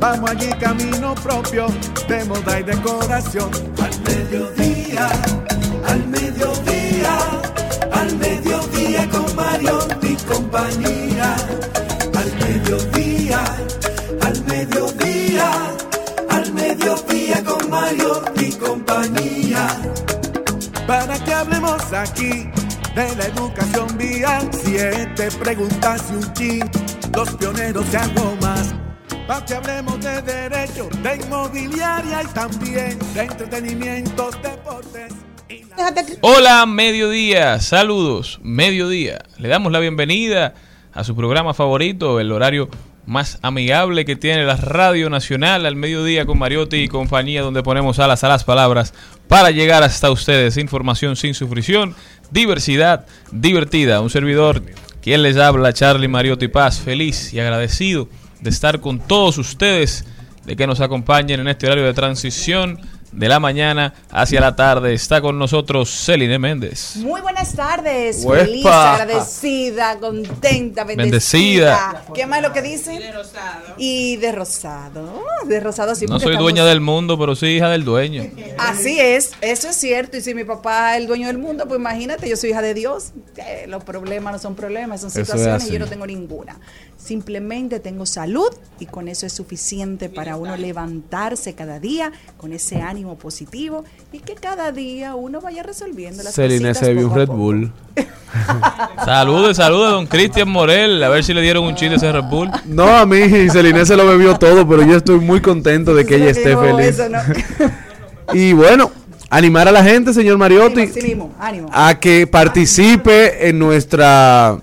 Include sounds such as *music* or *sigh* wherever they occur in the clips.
Vamos allí camino propio de moda y decoración. Al mediodía, al mediodía, al mediodía con Mario y compañía. Al mediodía, al mediodía, al mediodía con Mario y compañía para que hablemos aquí de la educación vial. Siete preguntas y un chin, los pioneros y algo más. Para que hablemos de derecho, de inmobiliaria y también de entretenimiento, deportes. y la- Hola, mediodía, saludos, mediodía. Le damos la bienvenida a su programa favorito, el horario más amigable que tiene la Radio Nacional al mediodía con Mariotti y compañía, donde ponemos alas a las palabras para llegar hasta ustedes. Información sin sufrición, diversidad divertida. Un servidor, quien les habla, Charlie Mariotti Paz, feliz y agradecido de estar con todos ustedes, de que nos acompañen en este horario de transición de la mañana hacia la tarde. Está con nosotros Celine Méndez. Muy buenas tardes, Uepa. feliz, agradecida, contenta, bendecida. Bendecida. ¿Qué más es lo que dice? Y de rosado. Y de rosado. De rosado sí. No soy estamos- dueña del mundo, pero soy hija del dueño. *laughs* Así es, eso es cierto. Y si mi papá es el dueño del mundo, pues imagínate, yo soy hija de Dios. Eh, los problemas no son problemas, son situaciones y yo no tengo ninguna. Simplemente tengo salud y con eso es suficiente para uno levantarse cada día con ese ánimo positivo y que cada día uno vaya resolviendo las Celine cositas se bebió un Red. Bull. *laughs* Saludos, saludos a don Cristian Morel. A ver si le dieron un chiste a ese Red Bull. No, a mí Celine se lo bebió todo, pero yo estoy muy contento de que ella esté No, feliz. *laughs* no. Y bueno, animar a la gente, señor Mariotti, Ánimo, ánimo. a que participe en nuestra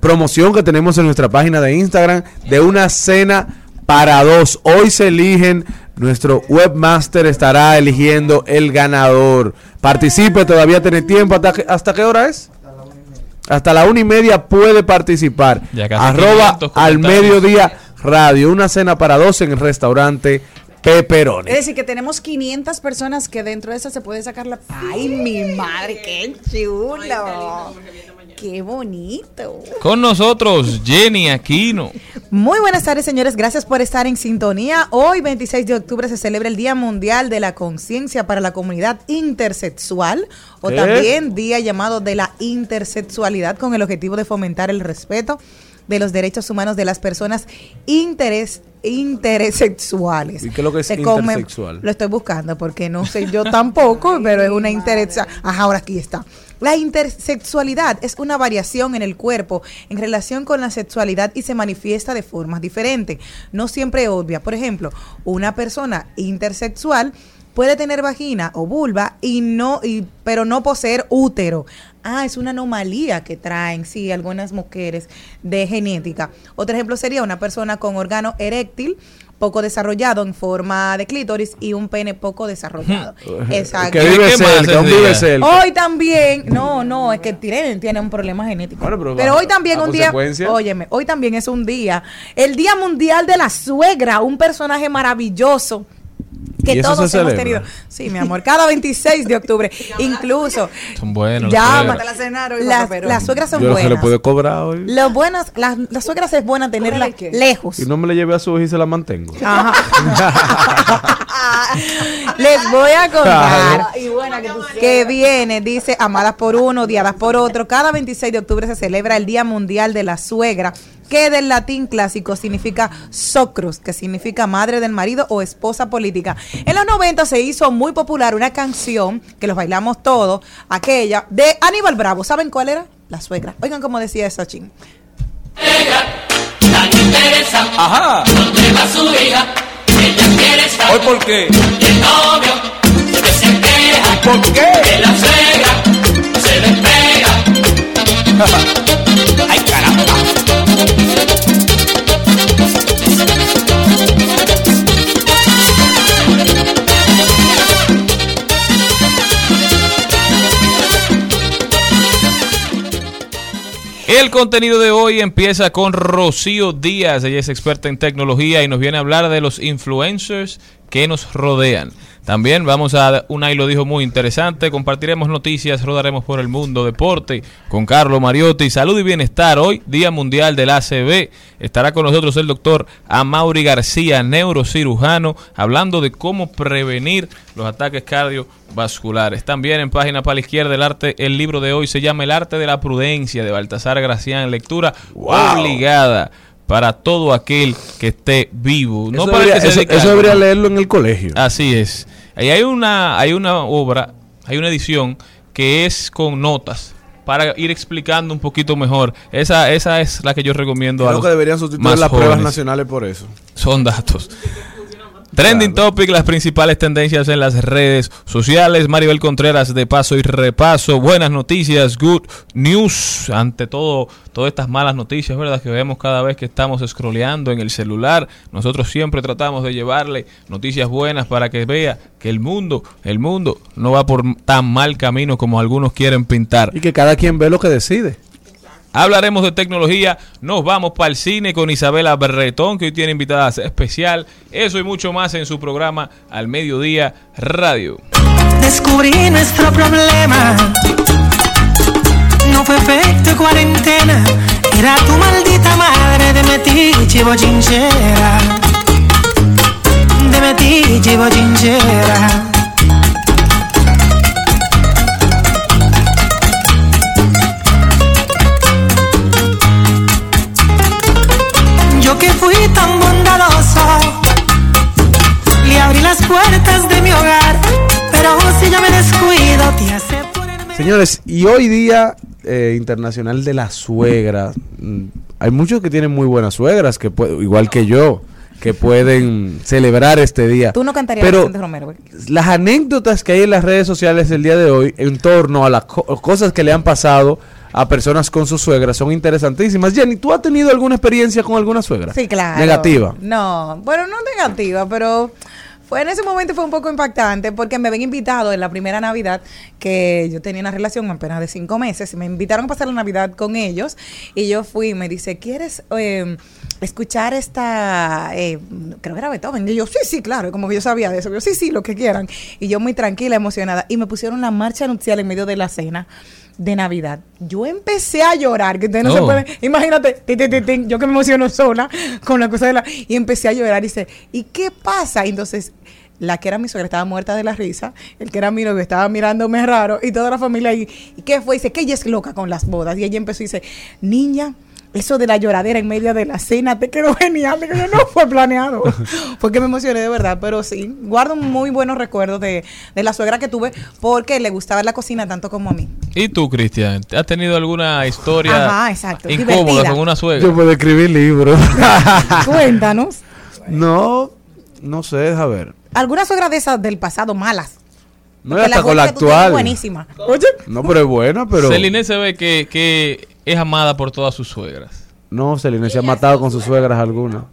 promoción que tenemos en nuestra página de Instagram de una cena para dos. Hoy se eligen, nuestro webmaster estará eligiendo el ganador. Participe, todavía tiene tiempo. ¿Hasta, qué- hasta qué hora es? Hasta la una y media puede participar. Arroba 500 al mediodía radio. Una cena para dos en el restaurante Peperoni. Es decir, que tenemos 500 personas que dentro de esas se puede sacar la... ¡Ay, mi madre, qué chulo! ¡Qué bonito! Con nosotros, Jenny Aquino. Muy buenas tardes, señores. Gracias por estar en sintonía. Hoy, 26 de octubre, se celebra el Día Mundial de la Conciencia para la Comunidad Intersexual o ¿Qué? también Día llamado de la Intersexualidad con el objetivo de fomentar el respeto de los derechos humanos de las personas interes, intersexuales. ¿Y qué es lo que es Se come- intersexual? Lo estoy buscando porque no sé yo tampoco, pero es una intersexual. Ajá, ahora aquí está. La intersexualidad es una variación en el cuerpo en relación con la sexualidad y se manifiesta de formas diferentes, no siempre obvia. Por ejemplo, una persona intersexual puede tener vagina o vulva y no y pero no poseer útero. Ah, es una anomalía que traen, sí, algunas mujeres de genética. Otro ejemplo sería una persona con órgano eréctil poco desarrollado en forma de clítoris y un pene poco desarrollado. Exacto. Que vive ¿Qué más cerca, un ese vive día? cerca. Hoy también, no, no, es que tienen, tienen un problema genético. Bueno, pero hoy también un día, óyeme, hoy también es un día, el Día Mundial de la Suegra, un personaje maravilloso que que ¿Y eso todos se hemos celebra? tenido. Sí, mi amor, cada 26 de octubre. *laughs* Incluso *laughs* Son buenos. suegros. la Las, las suegras son Yo no se le buenas. puede cobrar hoy. Lo buenas, las, las suegras es buena tenerla ¿de qué? lejos. Y no me la llevé a su hija y se la mantengo. Ajá. *laughs* Les voy a contar Y buena que tú que viene, dice, amadas por uno, odiadas por otro. Cada 26 de octubre se celebra el Día Mundial de la Suegra, que del latín clásico significa socrus, que significa madre del marido o esposa política. En los 90 se hizo muy popular una canción, que los bailamos todos, aquella, de Aníbal Bravo. ¿Saben cuál era? La suegra. Oigan cómo decía esa chin. Ajá. ¿Dónde va su hija? Ella quiere estar. ¿Hoy por qué? El novio que se queja. ¿Por qué? Que la suegra se le pega. *laughs* El contenido de hoy empieza con Rocío Díaz. Ella es experta en tecnología y nos viene a hablar de los influencers que nos rodean. También vamos a una y lo dijo muy interesante. Compartiremos noticias, rodaremos por el mundo, deporte con Carlos Mariotti. Salud y bienestar. Hoy, Día Mundial del ACB. Estará con nosotros el doctor Amaury García, neurocirujano, hablando de cómo prevenir los ataques cardiovasculares. También en página para la izquierda el arte, el libro de hoy se llama El arte de la prudencia de Baltasar Gracián, lectura obligada para todo aquel que esté vivo. No eso, para el debería, que se eso- a leerlo en el colegio. Así es. Ahí hay una, hay una obra, hay una edición que es con notas para ir explicando un poquito mejor. Esa, esa es la que yo recomiendo a Creo los que deberían sustituir más las pruebas nacionales por eso. Son datos. Trending Topic, las principales tendencias en las redes sociales. Maribel Contreras de paso y repaso. Buenas noticias, good news. Ante todo, todas estas malas noticias, ¿verdad? Que vemos cada vez que estamos scrolleando en el celular. Nosotros siempre tratamos de llevarle noticias buenas para que vea que el mundo, el mundo no va por tan mal camino como algunos quieren pintar. Y que cada quien ve lo que decide. Hablaremos de tecnología, nos vamos para el cine con Isabela Berretón, que hoy tiene invitada especial. Eso y mucho más en su programa Al Mediodía Radio. Descubrí nuestro problema. No fue efecto cuarentena. Era tu maldita madre de metiche bochinchera. De metiche bochinchera. Puertas de mi hogar, pero si yo me descuido, te hace ponerme... Señores, y hoy día eh, internacional de la suegra, mm, hay muchos que tienen muy buenas suegras, que igual que yo, que pueden celebrar este día. Tú no cantarías Pero Vicente Romero, güey. las anécdotas que hay en las redes sociales el día de hoy en torno a las co- cosas que le han pasado a personas con sus suegras son interesantísimas. Jenny, ¿tú has tenido alguna experiencia con alguna suegra? Sí, claro. Negativa. No, bueno, no negativa, pero fue en ese momento fue un poco impactante porque me habían invitado en la primera Navidad que yo tenía una relación apenas de cinco meses. Me invitaron a pasar la Navidad con ellos y yo fui y me dice, ¿quieres eh, escuchar esta, eh, creo que era Beethoven? Y yo, sí, sí, claro, como que yo sabía de eso. Yo, sí, sí, lo que quieran. Y yo muy tranquila, emocionada. Y me pusieron la marcha nupcial en medio de la cena de Navidad. Yo empecé a llorar, que ustedes no se Oh. pueden Imagínate, yo que me emociono sola con la cosa de la... Y empecé a llorar y dice, ¿y qué pasa? Y entonces, la que era mi suegra estaba muerta de la risa, el que era mi novio estaba mirándome raro y toda la familia ahí. ¿Y qué fue? Dice que ella es loca con las bodas. Y ella empezó y dice, niña, eso de la lloradera en medio de la cena te quedó genial. Yo, no *laughs* fue planeado. Porque me emocioné de verdad. Pero sí, guardo muy buenos recuerdos de, de la suegra que tuve porque le gustaba la cocina tanto como a mí. ¿Y tú, Cristian? ¿Has tenido alguna historia Ajá, exacto, incómoda divertida. con una suegra? Yo puedo escribir libros. *laughs* Cuéntanos. no, no sé, deja ver. Algunas suegras de esas del pasado malas. No hasta con la tienes es actual. buenísima. Oye, No, pero es buena, pero... Celine se ve que, que es amada por todas sus suegras. No, Celine se ha matado con sus suegras algunas.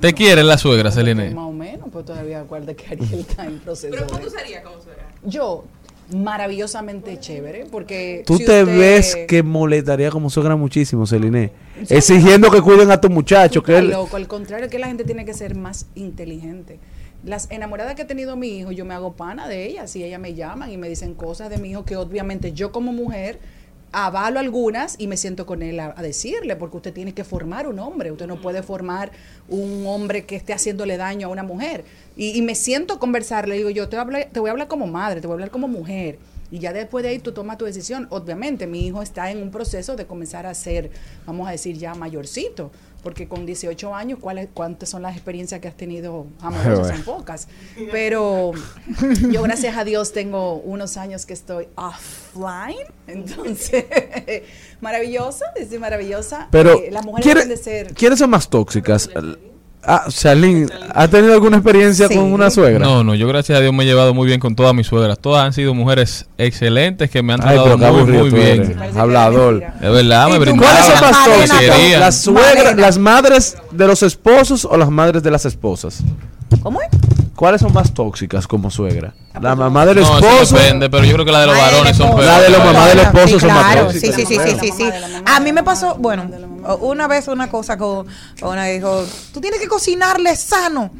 ¿Te quiere la suegra, Celine? Más o menos, pues todavía acuerda que Ariel está en proceso. ¿Pero cómo tú serías como suegra? Yo, maravillosamente chévere, porque... Tú si te usted- ves que molestaría como suegra muchísimo, Celine. Exigiendo que cuiden a tu muchacho, que él... loco, al contrario, que la gente tiene que ser más inteligente. Las enamoradas que ha tenido mi hijo, yo me hago pana de ellas y ellas me llaman y me dicen cosas de mi hijo que obviamente yo como mujer avalo algunas y me siento con él a, a decirle, porque usted tiene que formar un hombre, usted no puede formar un hombre que esté haciéndole daño a una mujer. Y, y me siento a conversar, le digo yo, te voy, a hablar, te voy a hablar como madre, te voy a hablar como mujer. Y ya después de ahí tú tomas tu decisión. Obviamente, mi hijo está en un proceso de comenzar a ser, vamos a decir, ya mayorcito. Porque con 18 años, ¿cuáles, ¿cuántas son las experiencias que has tenido amorosas? Son pocas. Pero yo, gracias a Dios, tengo unos años que estoy offline. *laughs* Entonces, maravillosa, es maravillosa. Pero, Eh, las mujeres ¿quiere- deben de ser... ¿quiénes son más tóxicas? Ah, Charlene, ¿ha tenido alguna experiencia Sí. con una suegra? No, no, yo gracias a Dios me he llevado muy bien con todas mis suegras. Todas han sido mujeres excelentes que me han tratado muy, bien. Hablador. De verdad, me ¿Y tú brindaban. ¿Cuáles son más Malena, tóxicas? querían. ¿Las suegras, las madres de los esposos o las madres de las esposas? ¿Cómo es? ¿Cuáles son más tóxicas como suegra? La mamá del No, eso esposo. depende, pero yo creo que la de los varones son esposo. peores. La de los mamás del esposo son más claro, tóxicas. Sí, sí, sí, sí, sí, A mí me pasó, bueno, una vez una cosa con, con una dijo, tú tienes que cocinarle sano.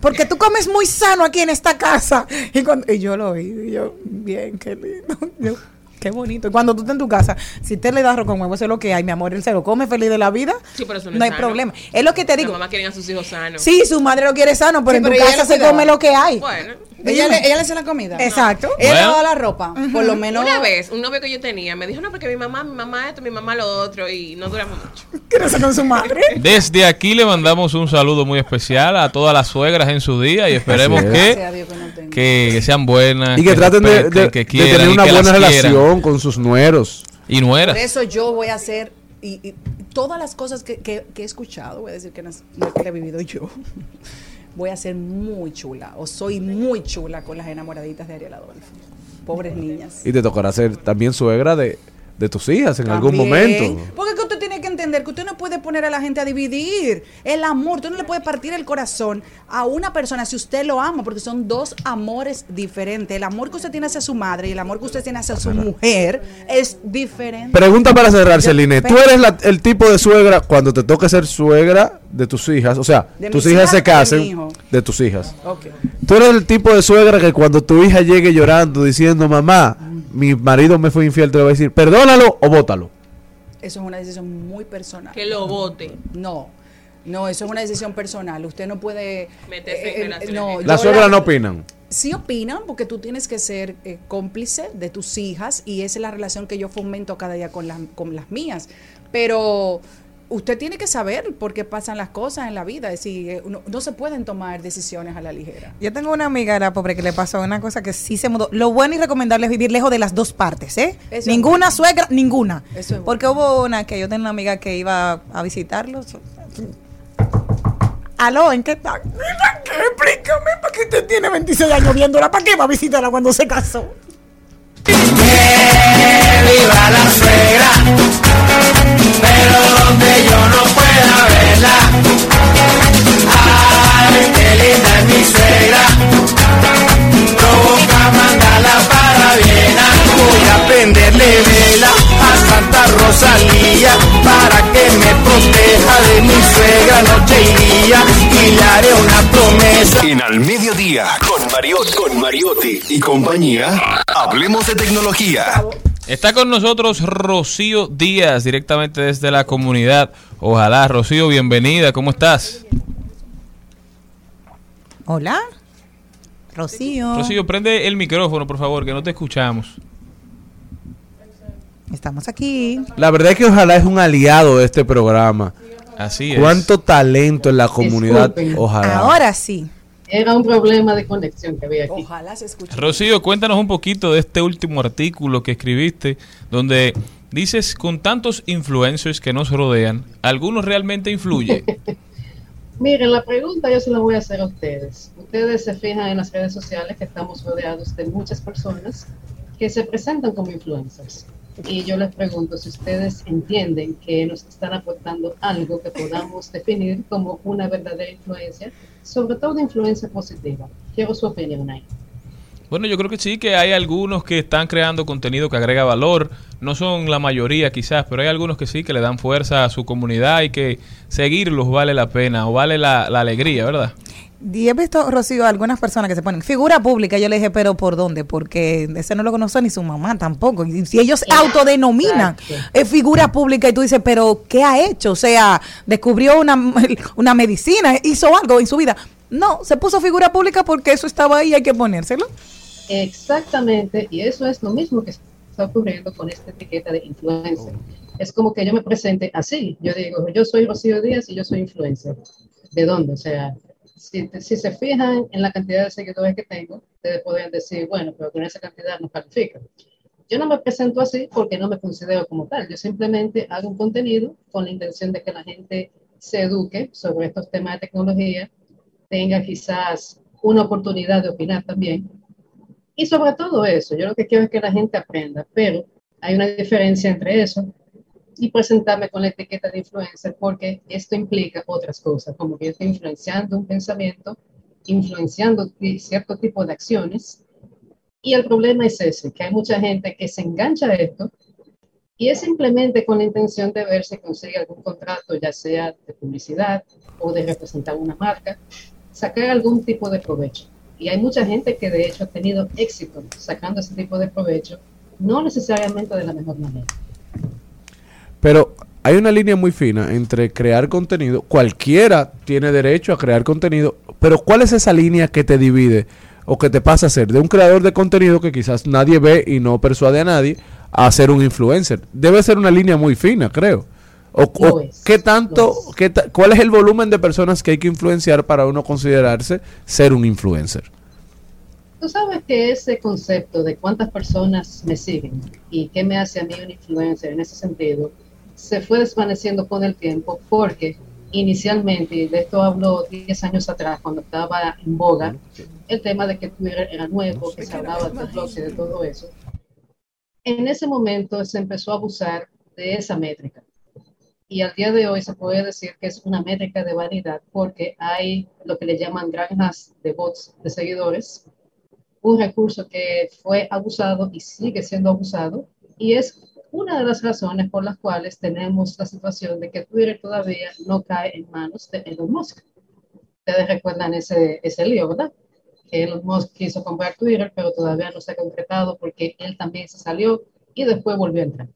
Porque tú comes muy sano aquí en esta casa. Y, cuando, y yo lo vi, y yo, bien, qué lindo. *laughs* Yo, qué bonito. Y cuando tú estás en tu casa, si te le das arroz con huevo, eso es lo que hay, mi amor. Él se lo come feliz de la vida. Sí, pero eso no no es hay sano. problema. Es lo que te Las digo. mamás quieren a sus hijos sanos. Sí, su madre lo quiere sano, pero Sí, en pero tu casa se come lo que hay. Bueno, Ella le, ella le hace la comida. Exacto. Ella Bueno. le lava la ropa. Por lo menos. una vez un novio que yo tenía me dijo, no, porque mi mamá, mi mamá esto, mi mamá lo otro, y no duramos mucho. *laughs* Ser con su madre. Desde aquí le mandamos un saludo muy especial a todas las suegras en su día y esperemos es. Gracias que, Dios que no que, que sean buenas. Y que traten de, respeten, de- que de quieran tener una buena quieran. relación con sus nueros. Y nueras. Por eso yo voy a hacer. Y, y todas las cosas que, que- que he escuchado, voy a decir que no, no que he vivido yo. *laughs* Voy a ser muy chula. O soy muy chula con las enamoraditas de Ariel Adolfo. Pobres niñas. Y te tocará ser también suegra de, de tus hijas en algún momento. Porque usted que entender que usted no puede poner a la gente a dividir el amor. Usted no le puede partir el corazón a una persona si usted lo ama, porque son dos amores diferentes. El amor que usted tiene hacia su madre y el amor que usted tiene hacia su mujer es diferente. Pregunta para cerrar, Celine. ¿Tú eres la- el tipo de suegra cuando te toque ser suegra de tus hijas? O sea, ¿De tus hijas hijas se de casen de tus hijas. ¿Tú eres el tipo de suegra que cuando tu hija llegue llorando diciendo, mamá, mi marido me fue infiel, te va a decir, perdónalo o bótalo? Eso es una decisión muy personal. Que lo vote. No, no, eso es una decisión personal. Usted no puede... eh, Meterse en relaciones no, ajenas. Las suegras la- no opinan. Sí opinan porque tú tienes que ser eh, cómplice de tus hijas y esa es la relación que yo fomento cada día con las, con las mías. Pero usted tiene que saber por qué pasan las cosas en la vida. Es decir, eh, no, no se pueden tomar decisiones a la ligera. Yo tengo una amiga, la pobre, que le pasó una cosa que sí se mudó. Lo bueno y recomendable es vivir lejos de las dos partes, ¿eh? Eso es ninguna bueno. suegra, ninguna. Eso es bueno. Porque hubo una que yo tenía una amiga que iba a visitarlos. Aló, ¿en qué está? Mira. Explícame, ¿para qué usted tiene 26 años viéndola? ¿Para qué va a visitarla cuando se casó? Viva la suegra, pero donde yo no pueda verla. Ay, qué linda es mi suegra, provoca mandarla para Viena. Voy a prenderle vela Santa Rosalía para que me proteja de mi suegra noche y día y le haré una promesa. En Al Mediodía, con Mariot, con Mariotti y compañía, hablemos de tecnología. Está con nosotros Rocío Díaz, directamente desde la comunidad. Ojalá, Rocío, bienvenida. ¿Cómo estás? Hola. Rocío. Rocío, prende el micrófono, por favor, que no te escuchamos. Estamos aquí. La verdad es que ojalá es un aliado de este programa. Así es. Cuánto talento en la comunidad, Disculpen. ojalá. Ahora sí. Era un problema de conexión que había aquí. Ojalá se escuche. Rocío, cuéntanos un poquito de este último artículo que escribiste, donde dices, con tantos influencers que nos rodean, ¿algunos realmente influye? *laughs* Miren, la pregunta yo se la voy a hacer a ustedes. Ustedes se fijan en las redes sociales que estamos rodeados de muchas personas que se presentan como influencers. Y yo les pregunto si ustedes entienden que nos están aportando algo que podamos definir como una verdadera influencia, sobre todo influencia positiva. Quiero su opinión ahí. Bueno, yo creo que sí, que hay algunos que están creando contenido que agrega valor. No son la mayoría quizás, pero hay algunos que sí, que le dan fuerza a su comunidad y que seguirlos vale la pena o vale la, la alegría, ¿verdad? Y he visto, Rocío, algunas personas que se ponen figura pública. Yo le dije, ¿pero por dónde? Porque ese no lo conoce ni su mamá tampoco. Y si ellos autodenominan eh, figura pública y tú dices, ¿pero qué ha hecho? O sea, descubrió una, una medicina, hizo algo en su vida. No, se puso figura pública porque eso estaba ahí y hay que ponérselo. Exactamente, y eso es lo mismo que está ocurriendo con esta etiqueta de influencer. Es como que yo me presente así. Yo digo, yo soy Rocío Díaz y yo soy influencer. ¿De dónde? O sea, si, si se fijan en la cantidad de seguidores que tengo, ustedes podrían decir, bueno, pero con esa cantidad no califica. Yo no me presento así porque no me considero como tal. Yo simplemente hago un contenido con la intención de que la gente se eduque sobre estos temas de tecnología, tenga quizás una oportunidad de opinar también. Y sobre todo eso, yo lo que quiero es que la gente aprenda, pero hay una diferencia entre eso y presentarme con la etiqueta de influencer porque esto implica otras cosas, como que yo estoy influenciando un pensamiento, influenciando cierto tipo de acciones. Y el problema es ese, que hay mucha gente que se engancha a esto y es simplemente con la intención de ver si consigue algún contrato, ya sea de publicidad o de representar una marca, sacar algún tipo de provecho. Y hay mucha gente que de hecho ha tenido éxito sacando ese tipo de provecho, no necesariamente de la mejor manera. Pero hay una línea muy fina entre crear contenido. Cualquiera tiene derecho a crear contenido, pero ¿cuál es esa línea que te divide o que te pasa a ser de un creador de contenido que quizás nadie ve y no persuade a nadie a ser un influencer? Debe ser una línea muy fina, creo. O, o es, qué tanto, qué ta- cuál es el volumen de personas que hay que influenciar para uno considerarse ser un influencer? Tú sabes que ese concepto de cuántas personas me siguen y qué me hace a mí un influencer en ese sentido, se fue desvaneciendo con el tiempo porque inicialmente, de esto hablo 10 años atrás, cuando estaba en boga, el tema de que Twitter era nuevo, que se hablaba de blogs y de todo eso, en ese momento se empezó a abusar de esa métrica. Y al día de hoy se puede decir que es una métrica de vanidad porque hay lo que le llaman granjas de bots de seguidores, un recurso que fue abusado y sigue siendo abusado y es una de las razones por las cuales tenemos la situación de que Twitter todavía no cae en manos de Elon Musk. Ustedes recuerdan ese, ese lío, ¿verdad? Que Elon Musk quiso comprar Twitter, pero todavía no se ha concretado porque él también se salió y después volvió a entrar.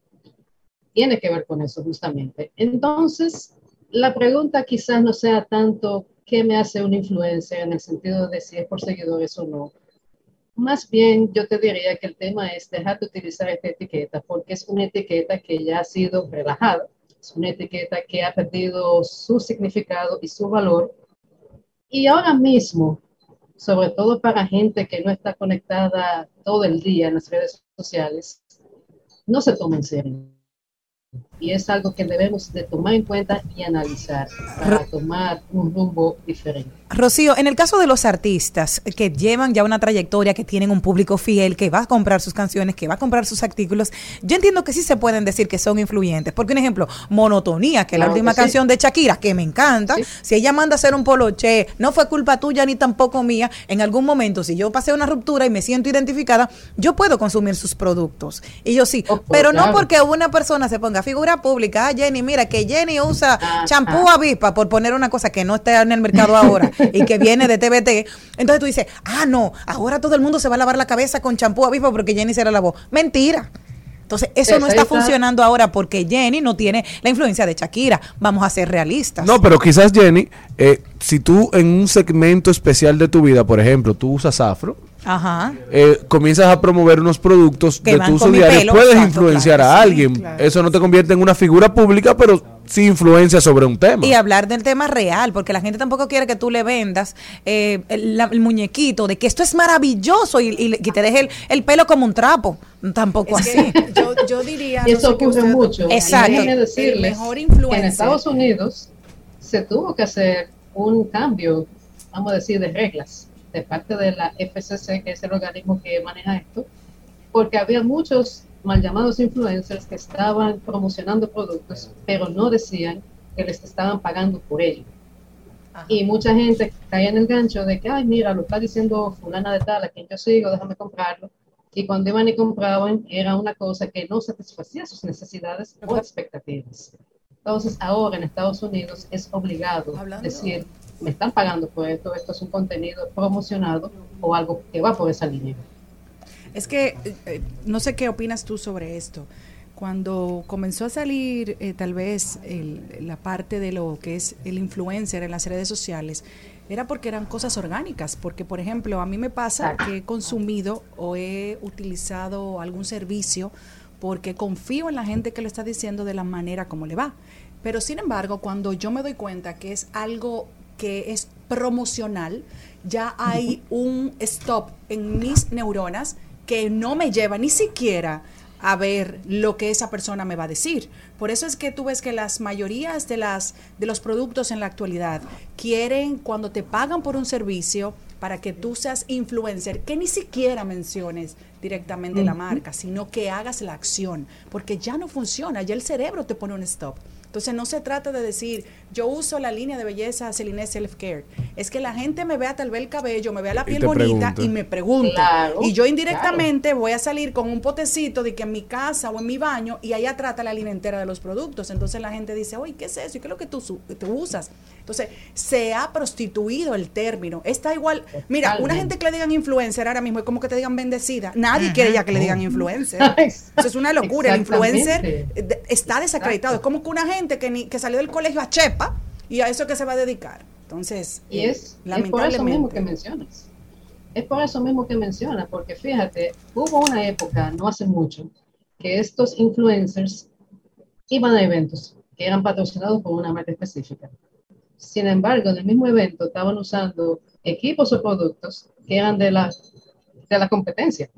Tiene que ver con eso justamente. Entonces, la pregunta quizás no sea tanto qué me hace un influencer en el sentido de si es por seguidores o no, más bien, yo te diría que el tema es dejar de utilizar esta etiqueta porque es una etiqueta que ya ha sido relajada, es una etiqueta que ha perdido su significado y su valor. Y ahora mismo, sobre todo para gente que no está conectada todo el día en las redes sociales, no se toma en serio. Y es algo que debemos de tomar en cuenta y analizar para tomar un rumbo diferente. Rocío, en el caso de los artistas que llevan ya una trayectoria, que tienen un público fiel, que va a comprar sus canciones, que va a comprar sus artículos, yo entiendo que sí se pueden decir que son influyentes. Porque un ejemplo, Monotonía, que es la última sí. canción de Shakira, que me encanta, si ella manda a hacer un poloche, no fue culpa tuya ni tampoco mía, en algún momento, si yo pasé una ruptura y me siento identificada, yo puedo consumir sus productos. Y yo sí, pero no porque una persona se ponga figura pública, ah, Jenny, mira, que Jenny usa Ah, champú ah. avispa, por poner una cosa que no está en el mercado ahora *laughs* y que viene de TBT. Entonces tú dices, ah, no, ahora todo el mundo se va a lavar la cabeza con champú avispa porque Jenny se la lavó. Mentira. Entonces, eso no está funcionando ahora porque Jenny no tiene la influencia de Shakira. Vamos a ser realistas. No, pero quizás Jenny, eh, si tú en un segmento especial de tu vida, por ejemplo, tú usas afro, Ajá. eh, comienzas a promover unos productos Que de van tu uso diario, pelo, puedes exacto, influenciar claro, a sí, alguien. claro. Eso no te convierte en una figura pública, pero sí influencia sobre un tema. Y hablar del tema real, porque la gente tampoco quiere que tú le vendas eh, el, muñequito de que esto es maravilloso y, y- y te deje el, el pelo como un trapo. Tampoco Es así. que yo, yo diría. Y no eso sé qué ocurre usted- mucho. Exacto. Decirles mejor que en. Estados Unidos se tuvo que hacer un cambio, vamos a decir, de reglas de parte de la FCC, que es el organismo que maneja esto, porque había muchos mal llamados influencers que estaban promocionando productos, pero no decían que les estaban pagando por ello. Y mucha gente cae en el gancho de que, ay, mira, lo está diciendo fulana de tal, a quien yo sigo, déjame comprarlo. Y cuando iban y compraban, era una cosa que no satisfacía sus necesidades o expectativas. Entonces, ahora en Estados Unidos es obligado Hablando- decir, me están pagando por esto, esto es un contenido promocionado o algo que va por esa línea. Es que eh, eh, no sé qué opinas tú sobre esto. Cuando comenzó a salir eh, tal vez el- la parte de lo que es el influencer en las redes sociales, era porque eran cosas orgánicas. Porque, por ejemplo, a mí me pasa que he consumido o he utilizado algún servicio porque confío en la gente que lo está diciendo de la manera como le va. Pero sin embargo, cuando yo me doy cuenta que es algo que es promocional, ya hay un stop en mis neuronas que no me lleva ni siquiera a ver lo que esa persona me va a decir. Por eso es que tú ves que las mayorías de las de los productos en la actualidad quieren cuando te pagan por un servicio para que tú seas influencer, que ni siquiera menciones directamente la marca, sino que hagas la acción, porque ya no funciona, ya el cerebro te pone un stop. Entonces no se trata de decir, yo uso la línea de belleza Celine Self Care. Es que la gente me vea tal vez el cabello, me vea la piel bonita y me pregunte. Claro, y yo indirectamente voy a salir con un potecito de que en mi casa o en mi baño y allá trata la línea entera de los productos. Entonces la gente dice, oye, ¿qué es eso? ¿Y qué es lo que tú, tú usas? Entonces se ha prostituido el término. Está igual. Mira, una gente que le digan influencer ahora mismo es como que te digan bendecida. Nadie quiere ya que le digan influencer. *laughs* Eso es una locura. El influencer está desacreditado. Es como que una gente que, ni, que salió del colegio a Chepa y a eso que se va a dedicar. Entonces, Y eh, es, es por eso mismo que mencionas. Es por eso mismo que mencionas, porque fíjate, hubo una época, no hace mucho, que estos influencers iban a eventos que eran patrocinados por una marca específica. Sin embargo, en el mismo evento estaban usando equipos o productos que eran de la, de la competencia.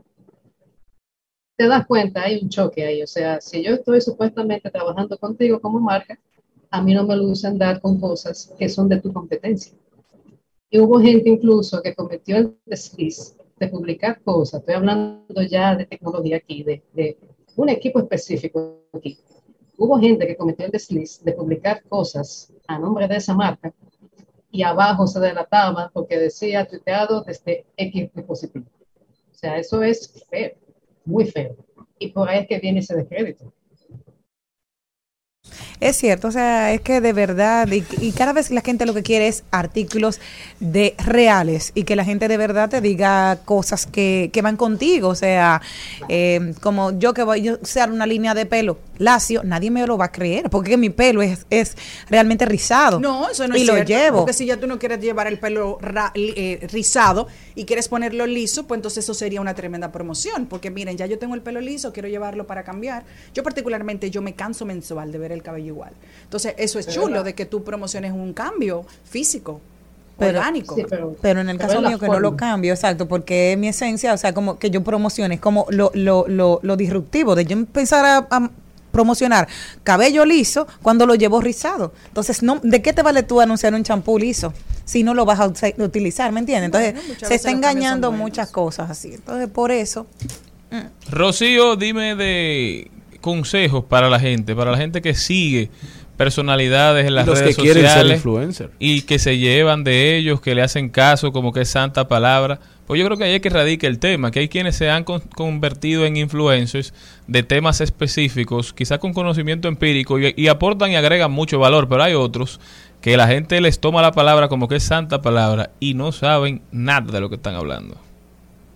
Te das cuenta, hay un choque ahí. O sea, si yo estoy supuestamente trabajando contigo como marca, a mí no me luce andar con cosas que son de tu competencia. Y hubo gente incluso que cometió el desliz de publicar cosas. Estoy hablando ya de tecnología aquí, de, de un equipo específico aquí. Hubo gente que cometió el desliz de publicar cosas a nombre de esa marca y abajo se delataba porque decía tuiteado desde X dispositivo. O sea, eso es feo, muy feo. Y por ahí es que viene ese descrédito. Es cierto, o sea, es que de verdad, y, y cada vez la gente lo que quiere es artículos de reales y que la gente de verdad te diga cosas que, que van contigo, o sea, eh, como yo que voy a usar una línea de pelo lacio, nadie me lo va a creer, porque mi pelo es, es realmente rizado. No, eso no y es lo cierto, llevo. Porque si ya tú no quieres llevar el pelo ra- eh, rizado y quieres ponerlo liso, pues entonces eso sería una tremenda promoción. Porque miren, ya yo tengo el pelo liso, quiero llevarlo para cambiar. Yo particularmente, yo me canso mensual de ver el cabello igual. Entonces, eso es Es chulo verdad. de que tú promociones un cambio físico, Pero- orgánico. Sí, pero, Pero en el pero caso mío que no lo cambio, exacto, porque es mi esencia, o sea, como que yo promocione, es como lo, lo, lo, lo disruptivo, de yo empezar a, a promocionar cabello liso cuando lo llevo rizado. Entonces, no, ¿de qué te vale tú anunciar un champú liso si no lo vas a utilizar, ¿me entiendes? Entonces, Bueno, se está engañando muchas cosas así. Entonces, por eso, Rocío, dime de consejos para la gente, para la gente que sigue personalidades en las Los redes que quieren ser sociales influencer. y que se llevan de ellos, que le hacen caso como que es santa palabra. Pues yo creo que ahí es que radica el tema, que hay quienes se han con- convertido en influencers de temas específicos, quizás con conocimiento empírico y aportan y agregan mucho valor, pero hay otros que la gente les toma la palabra como que es santa palabra y no saben nada de lo que están hablando.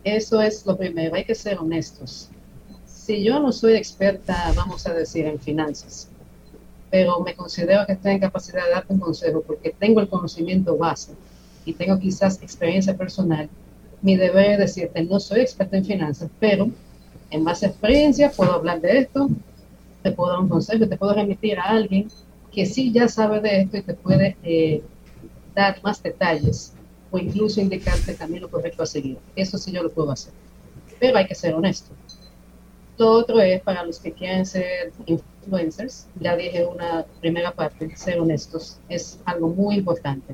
Eso es lo primero, hay que ser honestos. Si yo no soy experta, vamos a decir, en finanzas, pero me considero que estoy en capacidad de darte un consejo porque tengo el conocimiento base y tengo quizás experiencia personal, mi deber es decirte, no soy experta en finanzas, pero en base a experiencia puedo hablar de esto, te puedo dar un consejo, te puedo remitir a alguien que sí ya sabe de esto y te puede eh, dar más detalles o incluso indicarte el camino correcto a seguir. Eso sí yo lo puedo hacer. Pero hay que ser honesto. Lo otro es para los que quieren ser influencers, ya dije una primera parte, ser honestos es algo muy importante.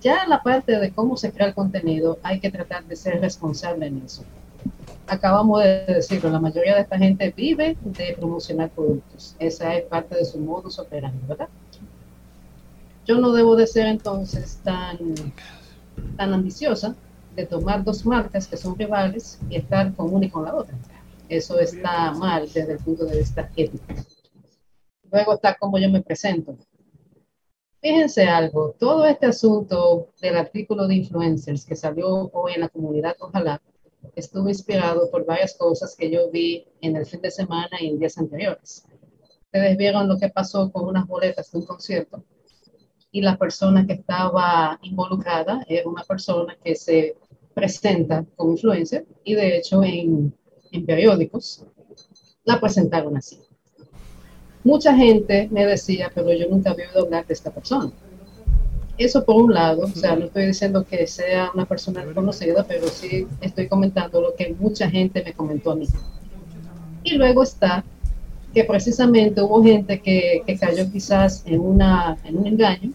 Ya la parte de cómo se crea el contenido, hay que tratar de ser responsable en eso. Acabamos de decirlo, la mayoría de esta gente vive de promocionar productos. Esa es parte de su modus operandi, ¿verdad? yo no debo de ser entonces tan, tan ambiciosa de tomar dos marcas que son rivales y estar con una y con la otra. Eso está mal desde el punto de vista ético. Luego está cómo yo me presento. Fíjense algo, todo este asunto del artículo de influencers que salió hoy en la comunidad, ojalá, estuvo inspirado por varias cosas que yo vi en el fin de semana y en días anteriores. Ustedes vieron lo que pasó con unas boletas de un concierto y la persona que estaba involucrada era una persona que se presenta como influencer y de hecho en, en periódicos la presentaron así. Mucha gente me decía, pero yo nunca había oído hablar de esta persona. Eso por un lado, o sea, no estoy diciendo que sea una persona conocida, pero sí estoy comentando lo que mucha gente me comentó a mí. Y luego está que precisamente hubo gente que, que cayó quizás en, una, en un engaño,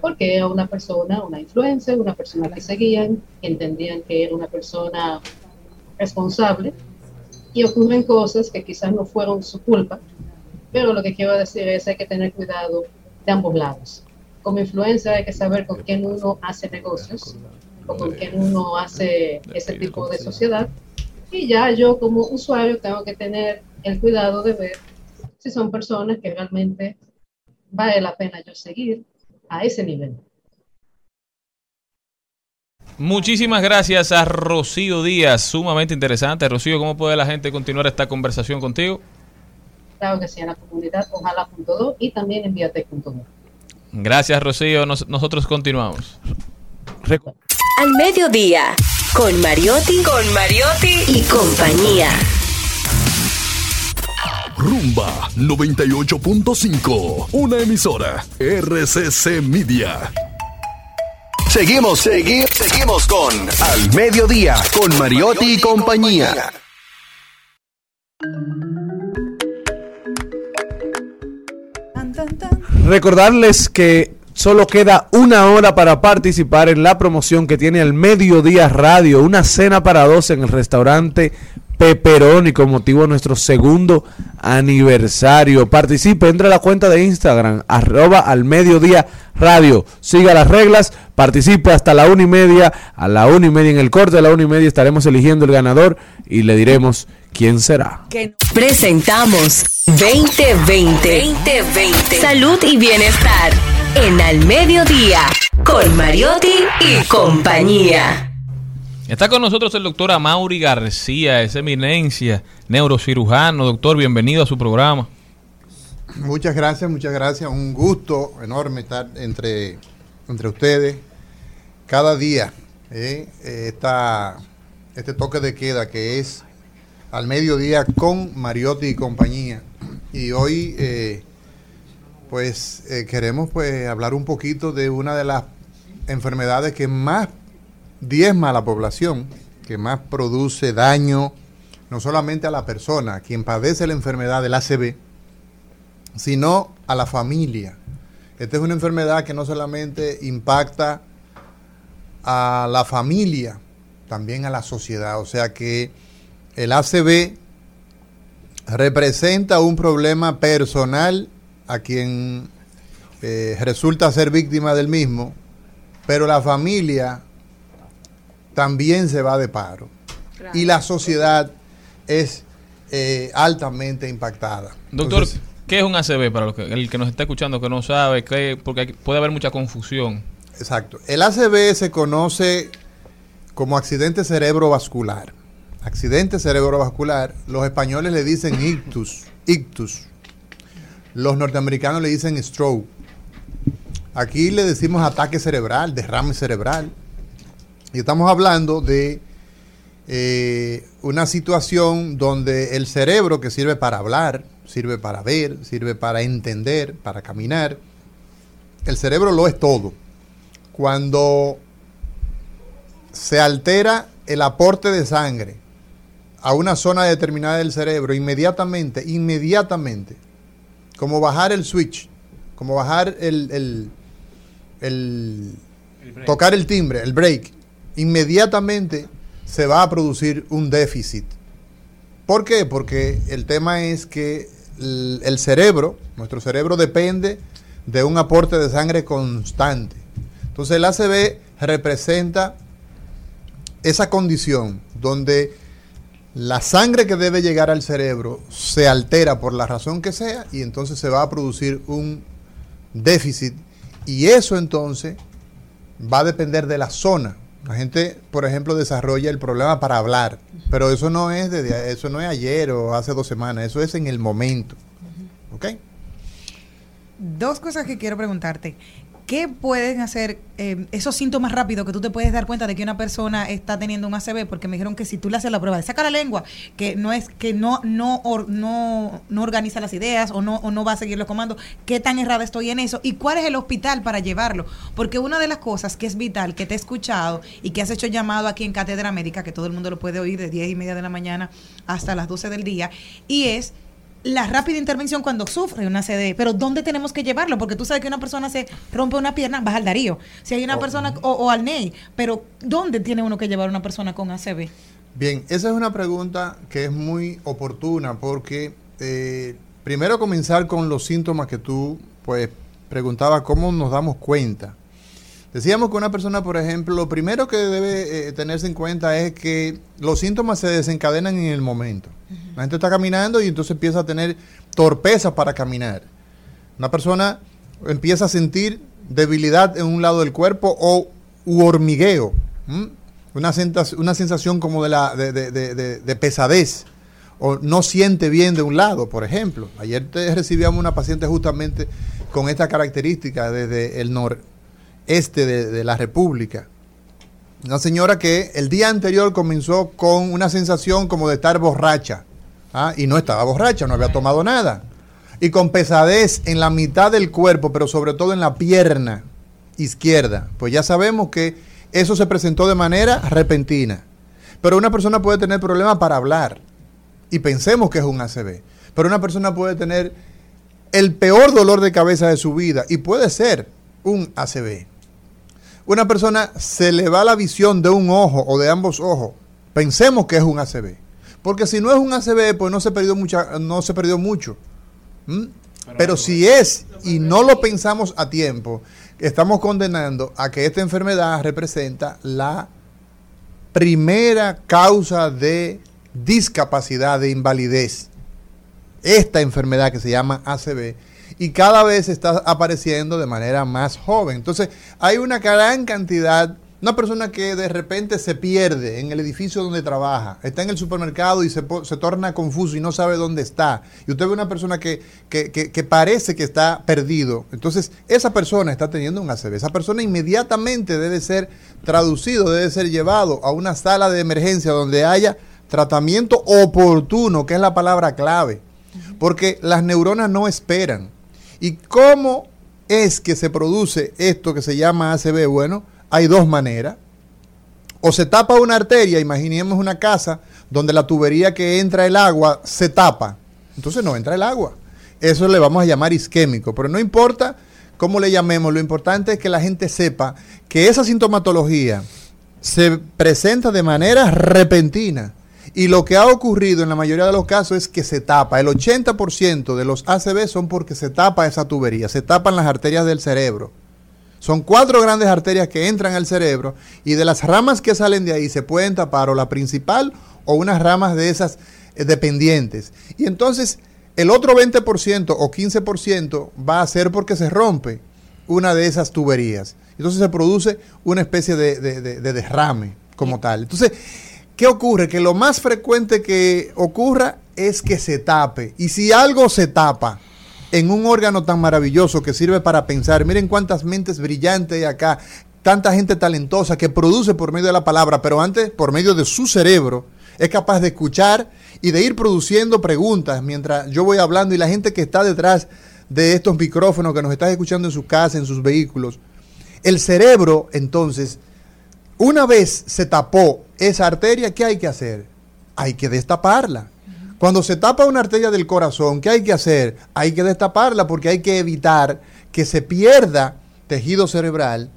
porque era una persona, una influencer, una persona que seguían, que entendían que era una persona responsable, y ocurren cosas que quizás no fueron su culpa, pero lo que quiero decir es que hay que tener cuidado de ambos lados. Como influencer hay que saber con quién uno hace negocios o con quién uno hace ese tipo de sociedad. Y ya yo como usuario tengo que tener el cuidado de ver si son personas que realmente vale la pena yo seguir a ese nivel. Muchísimas gracias a Rocío Díaz, sumamente interesante. Rocío, ¿cómo puede la gente continuar esta conversación contigo? Claro que sí, en la comunidad ojalá.do y también en viatec.do. Gracias, Rocío. Nos- nosotros continuamos. Al mediodía, con Mariotti, con Mariotti y compañía. Rumba 98.5, una emisora RCC Media. Seguimos, seguimos, seguimos con Al Mediodía, con Mariotti y compañía. Recordarles que solo queda una hora para participar en la promoción que tiene el Mediodía Radio, una cena para dos en el restaurante Peperoni con motivo de nuestro segundo aniversario. Participe, entre a la cuenta de Instagram, arroba al mediodía radio. Siga las reglas, participe hasta la una y media. A la una y media en el corte de la una y media estaremos eligiendo el ganador y le diremos quién será. Presentamos 2020. 2020. Salud y bienestar. En Al Mediodía, con Mariotti y compañía. Está con nosotros el doctor Amaury García, es eminencia, neurocirujano. Doctor, bienvenido a su programa. Muchas gracias, muchas gracias. Un gusto enorme estar entre, entre ustedes cada día. ¿eh? Eh, esta- este toque de queda que es al mediodía con Mariotti y compañía. Y hoy, eh, pues, eh, queremos pues hablar un poquito de una de las enfermedades que más diezma a la población, que más produce daño, no solamente a la persona, quien padece la enfermedad del ACV, sino a la familia. Esta es una enfermedad que no solamente impacta a la familia, también a la sociedad. O sea que el ACV representa un problema personal a quien eh, resulta ser víctima del mismo, pero la familia también se va de paro. Y la sociedad es eh, altamente impactada. Doctor, Entonces, ¿qué es un ACV para los que- el que nos está escuchando que no sabe? ¿Qué- porque hay- puede haber mucha confusión. Exacto. El ACV se conoce como accidente cerebrovascular. Accidente cerebrovascular, los españoles le dicen *laughs* ictus, ictus. Los norteamericanos le dicen stroke. Aquí le decimos ataque cerebral, derrame cerebral. Y estamos hablando de eh, una situación donde el cerebro que sirve para hablar, sirve para ver, sirve para entender, para caminar, el cerebro lo es todo. Cuando se altera el aporte de sangre a una zona determinada del cerebro, inmediatamente, inmediatamente, como bajar el switch, como bajar el, el- el- tocar el timbre, el break, inmediatamente se va a producir un déficit. ¿Por qué? Porque el tema es que el, el cerebro, nuestro cerebro depende de un aporte de sangre constante. Entonces el ACV representa esa condición donde la sangre que debe llegar al cerebro se altera por la razón que sea y entonces se va a producir un déficit y eso entonces va a depender de la zona. La gente, por ejemplo, desarrolla el problema para hablar, pero eso no es desde, eso no es ayer o hace dos semanas, eso es en el momento. ¿Ok? Dos cosas que quiero preguntarte. ¿Qué pueden hacer eh, esos síntomas rápidos que tú te puedes dar cuenta de que una persona está teniendo un ACV? Porque me dijeron que si tú le haces la prueba de saca la lengua, que no es que no no no, no organiza las ideas o no o no va a seguir los comandos, ¿qué tan errada estoy en eso? ¿Y cuál es el hospital para llevarlo? Porque una de las cosas que es vital, que te he escuchado y que has hecho llamado aquí en Cátedra Médica, que todo el mundo lo puede oír de 10 y media de la mañana hasta las 12 del día, y es la rápida intervención cuando sufre una CD, pero ¿dónde tenemos que llevarlo? Porque tú sabes que una persona se rompe una pierna, vas al Darío. Si hay una persona, o, o al NEI, pero ¿dónde tiene uno que llevar a una persona con ACV? Bien, esa es una pregunta que es muy oportuna porque eh, primero comenzar con los síntomas que tú pues preguntabas cómo nos damos cuenta. Decíamos que una persona, por ejemplo, lo primero que debe eh, tenerse en cuenta es que los síntomas se desencadenan en el momento. La gente está caminando y entonces empieza a tener torpeza para caminar. Una persona empieza a sentir debilidad en un lado del cuerpo o u hormigueo. Una, sensación como de, la, de, de- de- de- de pesadez. O no siente bien de un lado, por ejemplo. Ayer recibíamos una paciente justamente con esta característica desde el noreste de, de la República. Una señora que el día anterior comenzó con una sensación como de estar borracha. ¿Ah? Y no estaba borracha, no había tomado nada. Y con pesadez en la mitad del cuerpo, pero sobre todo en la pierna izquierda. Pues ya sabemos que eso se presentó de manera repentina. Pero una persona puede tener problemas para hablar. Y pensemos que es un ACV. Pero una persona puede tener el peor dolor de cabeza de su vida. Y puede ser un ACV una persona se le va la visión de un ojo o de ambos ojos, pensemos que es un ACV. Porque si no es un ACV, pues no se perdió, mucha, no se perdió mucho. ¿Mm? Pero si es y no lo pensamos a tiempo, estamos condenando a que esta enfermedad representa la primera causa de discapacidad, de invalidez. Esta enfermedad que se llama ACV y cada vez está apareciendo de manera más joven. Entonces, hay una gran cantidad, una persona que de repente se pierde en el edificio donde trabaja, está en el supermercado y se, se torna confuso y no sabe dónde está. Y usted ve una persona que, que- que- que parece que está perdido. Entonces, esa persona está teniendo un ACV. Esa persona inmediatamente debe ser traducido, debe ser llevado a una sala de emergencia donde haya tratamiento oportuno, que es la palabra clave. Porque las neuronas no esperan. ¿Y cómo es que se produce esto que se llama ACV? Bueno, hay dos maneras. O se tapa una arteria, imaginemos una casa donde la tubería que entra el agua se tapa. Entonces no entra el agua. Eso le vamos a llamar isquémico. Pero no importa cómo le llamemos, lo importante es que la gente sepa que esa sintomatología se presenta de manera repentina. Y lo que ha ocurrido en la mayoría de los casos es que se tapa. El 80% de los ACV son porque se tapa esa tubería, se tapan las arterias del cerebro. Son cuatro grandes arterias que entran al cerebro y de las ramas que salen de ahí se pueden tapar o la principal o unas ramas de esas eh, dependientes. Y entonces el otro 20% o 15% va a ser porque se rompe una de esas tuberías. Entonces se produce una especie de, de- de- de derrame como tal. Entonces, ¿qué ocurre? Que lo más frecuente que ocurra es que se tape. Y si algo se tapa en un órgano tan maravilloso que sirve para pensar, miren cuántas mentes brillantes hay acá, tanta gente talentosa que produce por medio de la palabra, pero antes por medio de su cerebro es capaz de escuchar y de ir produciendo preguntas mientras yo voy hablando y la gente que está detrás de estos micrófonos que nos está escuchando en su casa, en sus vehículos. El cerebro, entonces, una vez se tapó esa arteria, ¿qué hay que hacer? Hay que destaparla. Cuando se tapa una arteria del corazón, ¿qué hay que hacer? Hay que destaparla porque hay que evitar que se pierda tejido cerebral,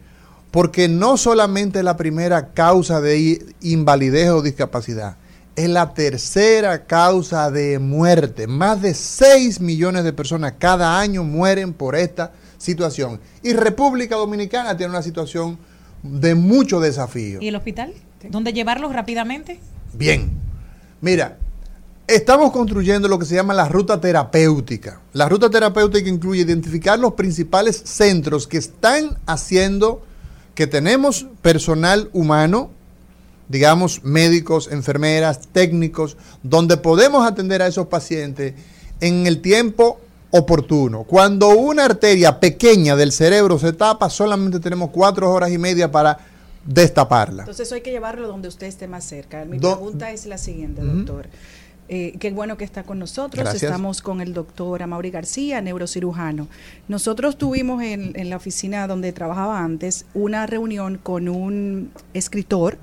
porque no solamente es la primera causa de invalidez o discapacidad, es la tercera causa de muerte. Más de 6 millones de personas cada año mueren por esta situación. Y República Dominicana tiene una situación de mucho desafío. ¿Y el hospital? ¿Dónde llevarlos rápidamente? Bien. Mira, estamos construyendo lo que se llama la ruta terapéutica. La ruta terapéutica incluye identificar los principales centros que están haciendo que tenemos personal humano, digamos médicos, enfermeras, técnicos, donde podemos atender a esos pacientes en el tiempo oportuno. Cuando una arteria pequeña del cerebro se tapa, solamente tenemos cuatro horas y media para destaparla. Entonces eso hay que llevarlo donde usted esté más cerca. Mi Do- pregunta es la siguiente, doctor. Eh, qué bueno que está con nosotros. Gracias. Estamos con el doctor Amaury García, neurocirujano. Nosotros tuvimos en, en la oficina donde trabajaba antes una reunión con un escritor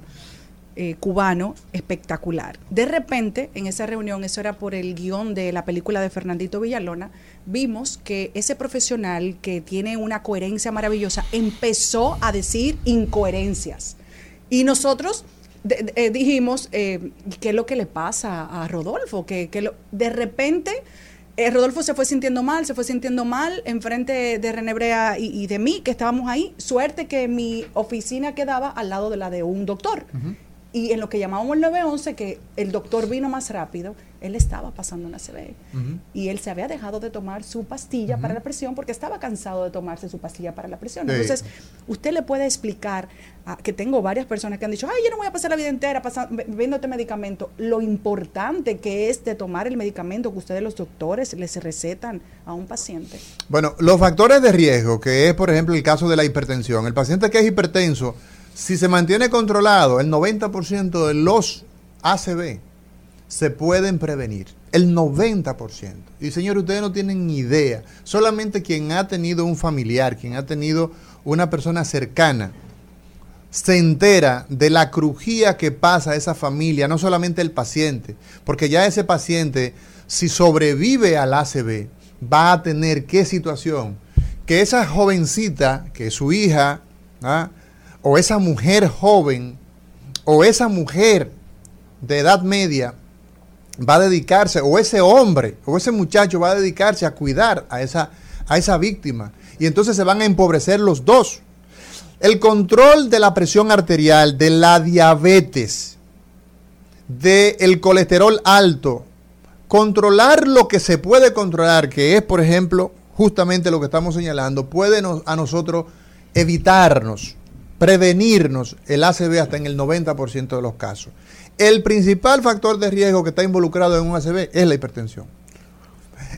eh, cubano espectacular. De repente, en esa reunión, eso era por el guion de la película de Fernandito Villalona, vimos que ese profesional que tiene una coherencia maravillosa empezó a decir incoherencias. Y nosotros de- eh, dijimos, eh, ¿qué es lo que le pasa a Rodolfo? Que, que lo- de repente eh, Rodolfo se fue sintiendo mal, se fue sintiendo mal enfrente de René Brea y, y de mí, que estábamos ahí. Suerte que mi oficina quedaba al lado de la de un doctor. Y en lo que llamábamos el 911, que el doctor vino más rápido, él estaba pasando una CB. Y él se había dejado de tomar su pastilla para la presión porque estaba cansado de tomarse su pastilla para la presión. Sí. Entonces, usted le puede explicar a- que tengo varias personas que han dicho, ay, yo no voy a pasar la vida entera bebiendo este medicamento. Lo importante que es de tomar el medicamento que ustedes los doctores les recetan a un paciente. Bueno, los factores de riesgo, que es por ejemplo el caso de la hipertensión. El paciente que es hipertenso, si se mantiene controlado, el 90% de los ACV se pueden prevenir. El 90%. Y señor, ustedes no tienen ni idea. Solamente quien ha tenido un familiar, quien ha tenido una persona cercana, se entera de la crujía que pasa a esa familia, no solamente el paciente, porque ya ese paciente, si sobrevive al ACV, va a tener qué situación, que esa jovencita, que es su hija, ¿ah? O esa mujer joven, o esa mujer de edad media, va a dedicarse, o ese hombre, o ese muchacho va a dedicarse a cuidar a esa, a esa víctima. Y entonces se van a empobrecer los dos. El control de la presión arterial, de la diabetes, del colesterol alto, controlar lo que se puede controlar, que es, por ejemplo, justamente lo que estamos señalando, puede nos- a nosotros evitarnos, prevenirnos el ACV hasta en el 90% de los casos. El principal factor de riesgo que está involucrado en un ACV es la hipertensión.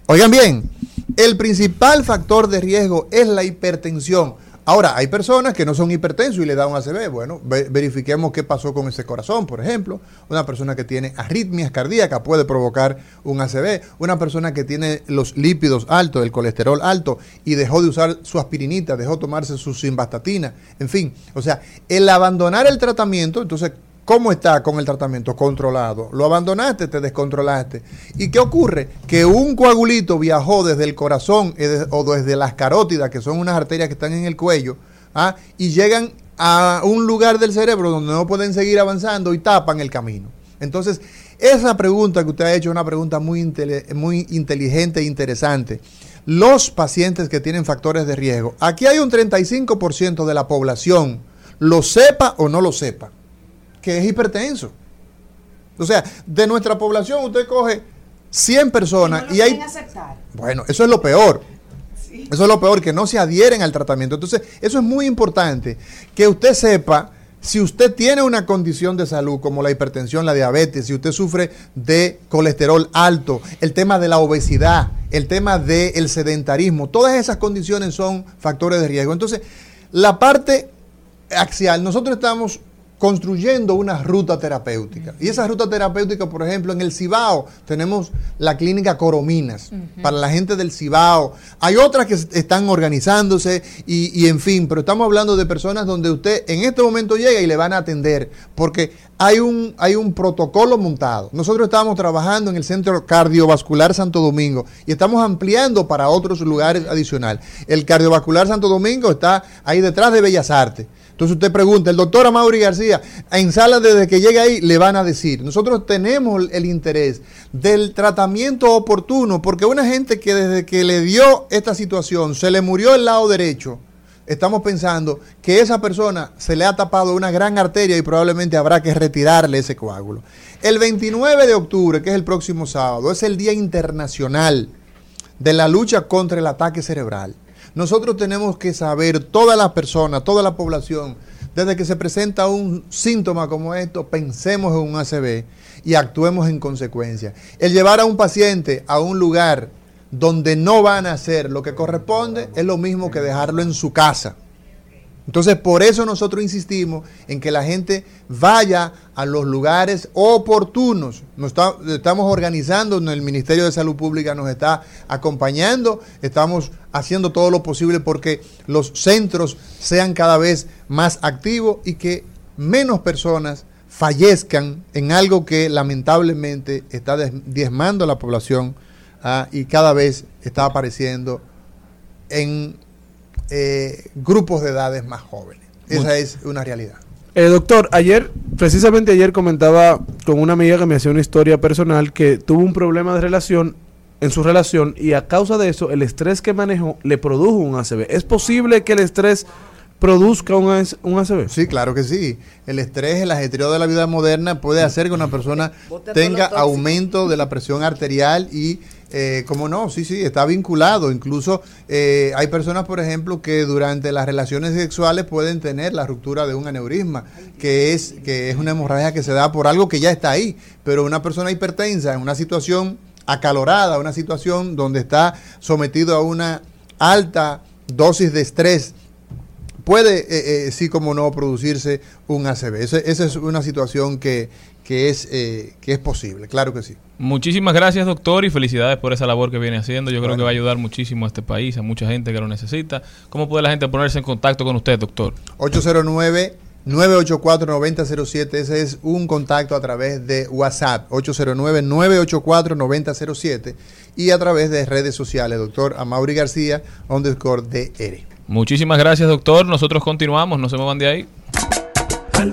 Oigan bien, el principal factor de riesgo es la hipertensión. Ahora, hay personas que no son hipertensos y le da un ACV. Bueno, ve- verifiquemos qué pasó con ese corazón, por ejemplo. Una persona que tiene arritmias cardíacas puede provocar un ACV. Una persona que tiene los lípidos altos, el colesterol alto y dejó de usar su aspirinita, dejó tomarse su simvastatina. En fin, o sea, el abandonar el tratamiento, entonces ¿Cómo está con el tratamiento? Controlado. Lo abandonaste, te descontrolaste. ¿Y qué ocurre? Que un coagulito viajó desde el corazón eh, o desde las carótidas, que son unas arterias que están en el cuello, ¿ah? y llegan a un lugar del cerebro donde no pueden seguir avanzando y tapan el camino. Entonces, esa pregunta que usted ha hecho es una pregunta muy, muy inteligente e interesante. Los pacientes que tienen factores de riesgo, aquí hay un 35% de la población, lo sepa o no lo sepa, que es hipertenso. O sea, de nuestra población usted coge 100 personas y, hay... aceptar. Bueno, eso es lo peor. Eso es lo peor, que no se adhieren al tratamiento. Entonces, eso es muy importante, que usted sepa si usted tiene una condición de salud como la hipertensión, la diabetes, si usted sufre de colesterol alto, el tema de la obesidad, el tema del sedentarismo, todas esas condiciones son factores de riesgo. Entonces, la parte axial, nosotros estamos construyendo una ruta terapéutica. Y esa ruta terapéutica, por ejemplo, en el Cibao tenemos la clínica Corominas para la gente del Cibao. Hay otras que est- están organizándose y, y en fin, pero estamos hablando de personas donde usted en este momento llega y le van a atender porque hay un, hay un protocolo montado. Nosotros estamos trabajando en el Centro Cardiovascular Santo Domingo y estamos ampliando para otros lugares adicionales. El Cardiovascular Santo Domingo está ahí detrás de Bellas Artes. Entonces usted pregunta, el doctor Amaury García, en sala desde que llega ahí, le van a decir. Nosotros tenemos el interés del tratamiento oportuno, porque una gente que desde que le dio esta situación se le murió el lado derecho, estamos pensando que esa persona se le ha tapado una gran arteria y probablemente habrá que retirarle ese coágulo. El 29 de octubre, que es el próximo sábado, es el Día Internacional de la lucha contra el ataque cerebral. Nosotros tenemos que saber, todas las personas, toda la población, desde que se presenta un síntoma como esto, pensemos en un ACV y actuemos en consecuencia. El llevar a un paciente a un lugar donde no van a hacer lo que corresponde es lo mismo que dejarlo en su casa. Entonces, por eso nosotros insistimos en que la gente vaya a los lugares oportunos. Nos estamos organizando, el Ministerio de Salud Pública nos está acompañando, estamos haciendo todo lo posible porque los centros sean cada vez más activos y que menos personas fallezcan en algo que lamentablemente está diezmando a la población ah, y cada vez está apareciendo en eh, grupos de edades más jóvenes. Esa es una realidad. Eh, doctor, ayer, precisamente ayer comentaba con una amiga que me hacía una historia personal que tuvo un problema de relación en su relación y a causa de eso el estrés que manejó le produjo un ACV. ¿Es posible que el estrés produzca un, ACV? Sí, claro que sí. El estrés, el ajetreo de la vida moderna puede hacer que una persona tenga aumento de la presión arterial y, eh, como no, sí, sí, está vinculado. Incluso eh, hay personas, por ejemplo, que durante las relaciones sexuales pueden tener la ruptura de un aneurisma, que es, que es una hemorragia que se da por algo que ya está ahí. Pero una persona hipertensa en una situación acalorada, una situación donde está sometido a una alta dosis de estrés, puede, eh, eh, sí como no, producirse un ACV. Esa es una situación que, que es, eh, que es posible, claro que sí. Muchísimas gracias, doctor, y felicidades por esa labor que viene haciendo. Yo creo Bueno. que va a ayudar muchísimo a este país, a mucha gente que lo necesita. ¿Cómo puede la gente ponerse en contacto con usted, doctor? 809-984-9007, ese es un contacto a través de WhatsApp, 809-984-9007 y a través de redes sociales, doctor Amaury García, underscore DR. Muchísimas gracias, doctor. Nosotros continuamos, no se muevan de ahí. Al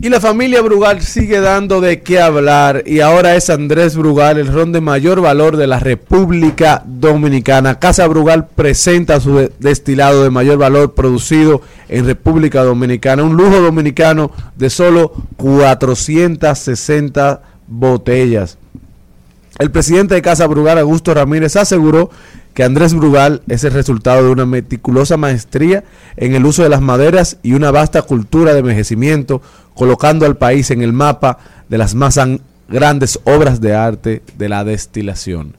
Y la familia Brugal sigue dando de qué hablar y ahora es Andrés Brugal, el ron de mayor valor de la República Dominicana. Casa Brugal presenta su de- destilado de mayor valor producido en República Dominicana, un lujo dominicano de solo 460 botellas. El presidente de Casa Brugal, Augusto Ramírez, aseguró que Andrés Brugal es el resultado de una meticulosa maestría en el uso de las maderas y una vasta cultura de envejecimiento, colocando al país en el mapa de las más an- grandes obras de arte de la destilación.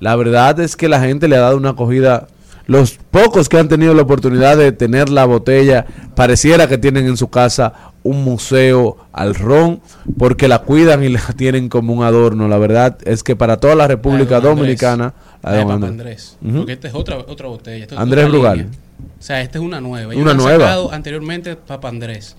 La verdad es que la gente le ha dado una acogida. Los pocos que han tenido la oportunidad de tener la botella, pareciera que tienen en su casa un museo al ron, porque la cuidan y la *laughs* tienen como un adorno. La verdad es que para toda la República Dominicana, La de Andrés. Andrés. Ujú. Porque esta es otra, otra botella. esta Andrés otra Brugal. línea. O sea, esta es una nueva. Una Ellos nueva. sacado anteriormente Papa Andrés.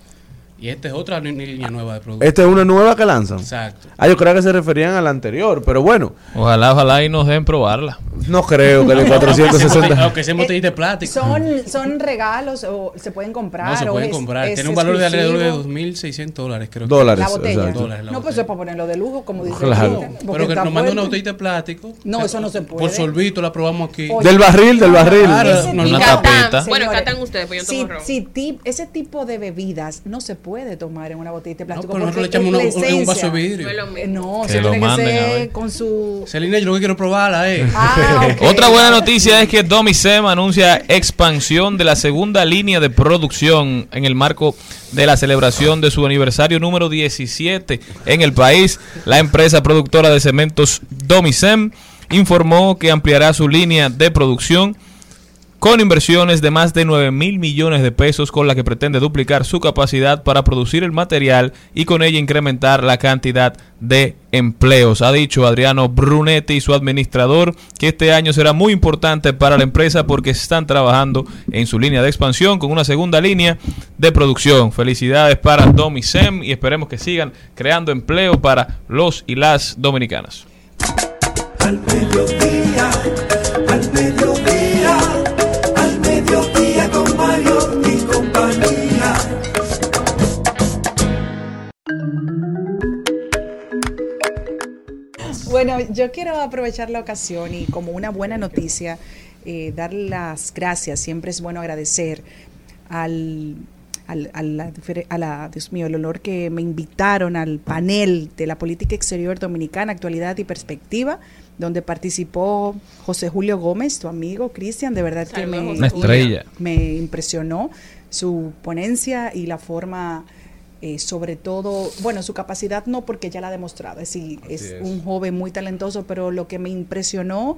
Y esta es otra línea nueva de producto. Esta es una nueva que lanzan. Exacto. Ah, yo creo que se referían a la anterior, pero bueno. Ojalá, ojalá y nos den probarla. No creo que de 460. Aunque sea en botellita de plástico. Son, son regalos o se pueden comprar. No, se o pueden es- comprar. es Tiene un valor de alrededor de exclusivo. 2.600 dólares, creo. Dólares, La botella. Dólares la no, pues eso es para ponerlo de lujo, como dice Claro. Pero que nos manda una botellita de plástico. No, eso no se puede. Por sorbito la probamos aquí. Oye, Del barril, del barril. Claro, no, una tapita. Bueno, catan ustedes, pues yo si, tomo ron. si tip- ese tipo de bebidas no se puede tomar en una botella de No, plástico. pero nosotros le porque echamos una- un- un vaso de vidrio. No No, Que se tiene que ser con su... Celina, yo lo que quiero probarla, eh. Ah, ok. *laughs* Otra buena noticia es que Domicem anuncia expansión de la segunda línea de producción en el marco de la celebración de su aniversario número 17 en el país. La empresa productora de cementos Domicem informó que ampliará su línea de producción con inversiones de más de 9 mil millones de pesos con la que pretende duplicar su capacidad para producir el material y con ella incrementar la cantidad de empleos. Ha dicho Adriano Brunetti, su administrador, que este año será muy importante para la empresa porque están trabajando en su línea de expansión con una segunda línea de producción. Felicidades para Dom y y esperemos que sigan creando empleo para los y las dominicanas. Al al Bueno, yo quiero aprovechar la ocasión y como una buena noticia, eh, dar las gracias. Siempre es bueno agradecer al, al- a, la, difer- a la- Dios mío, el honor que me invitaron al panel de la política exterior dominicana, actualidad y perspectiva, donde participó José Julio Gómez, tu amigo Cristian, de verdad que me, Una estrella. me impresionó su ponencia y la forma, eh, sobre todo, bueno, su capacidad no porque ya la ha demostrado, es, decir, es, es. un joven muy talentoso, pero lo que me impresionó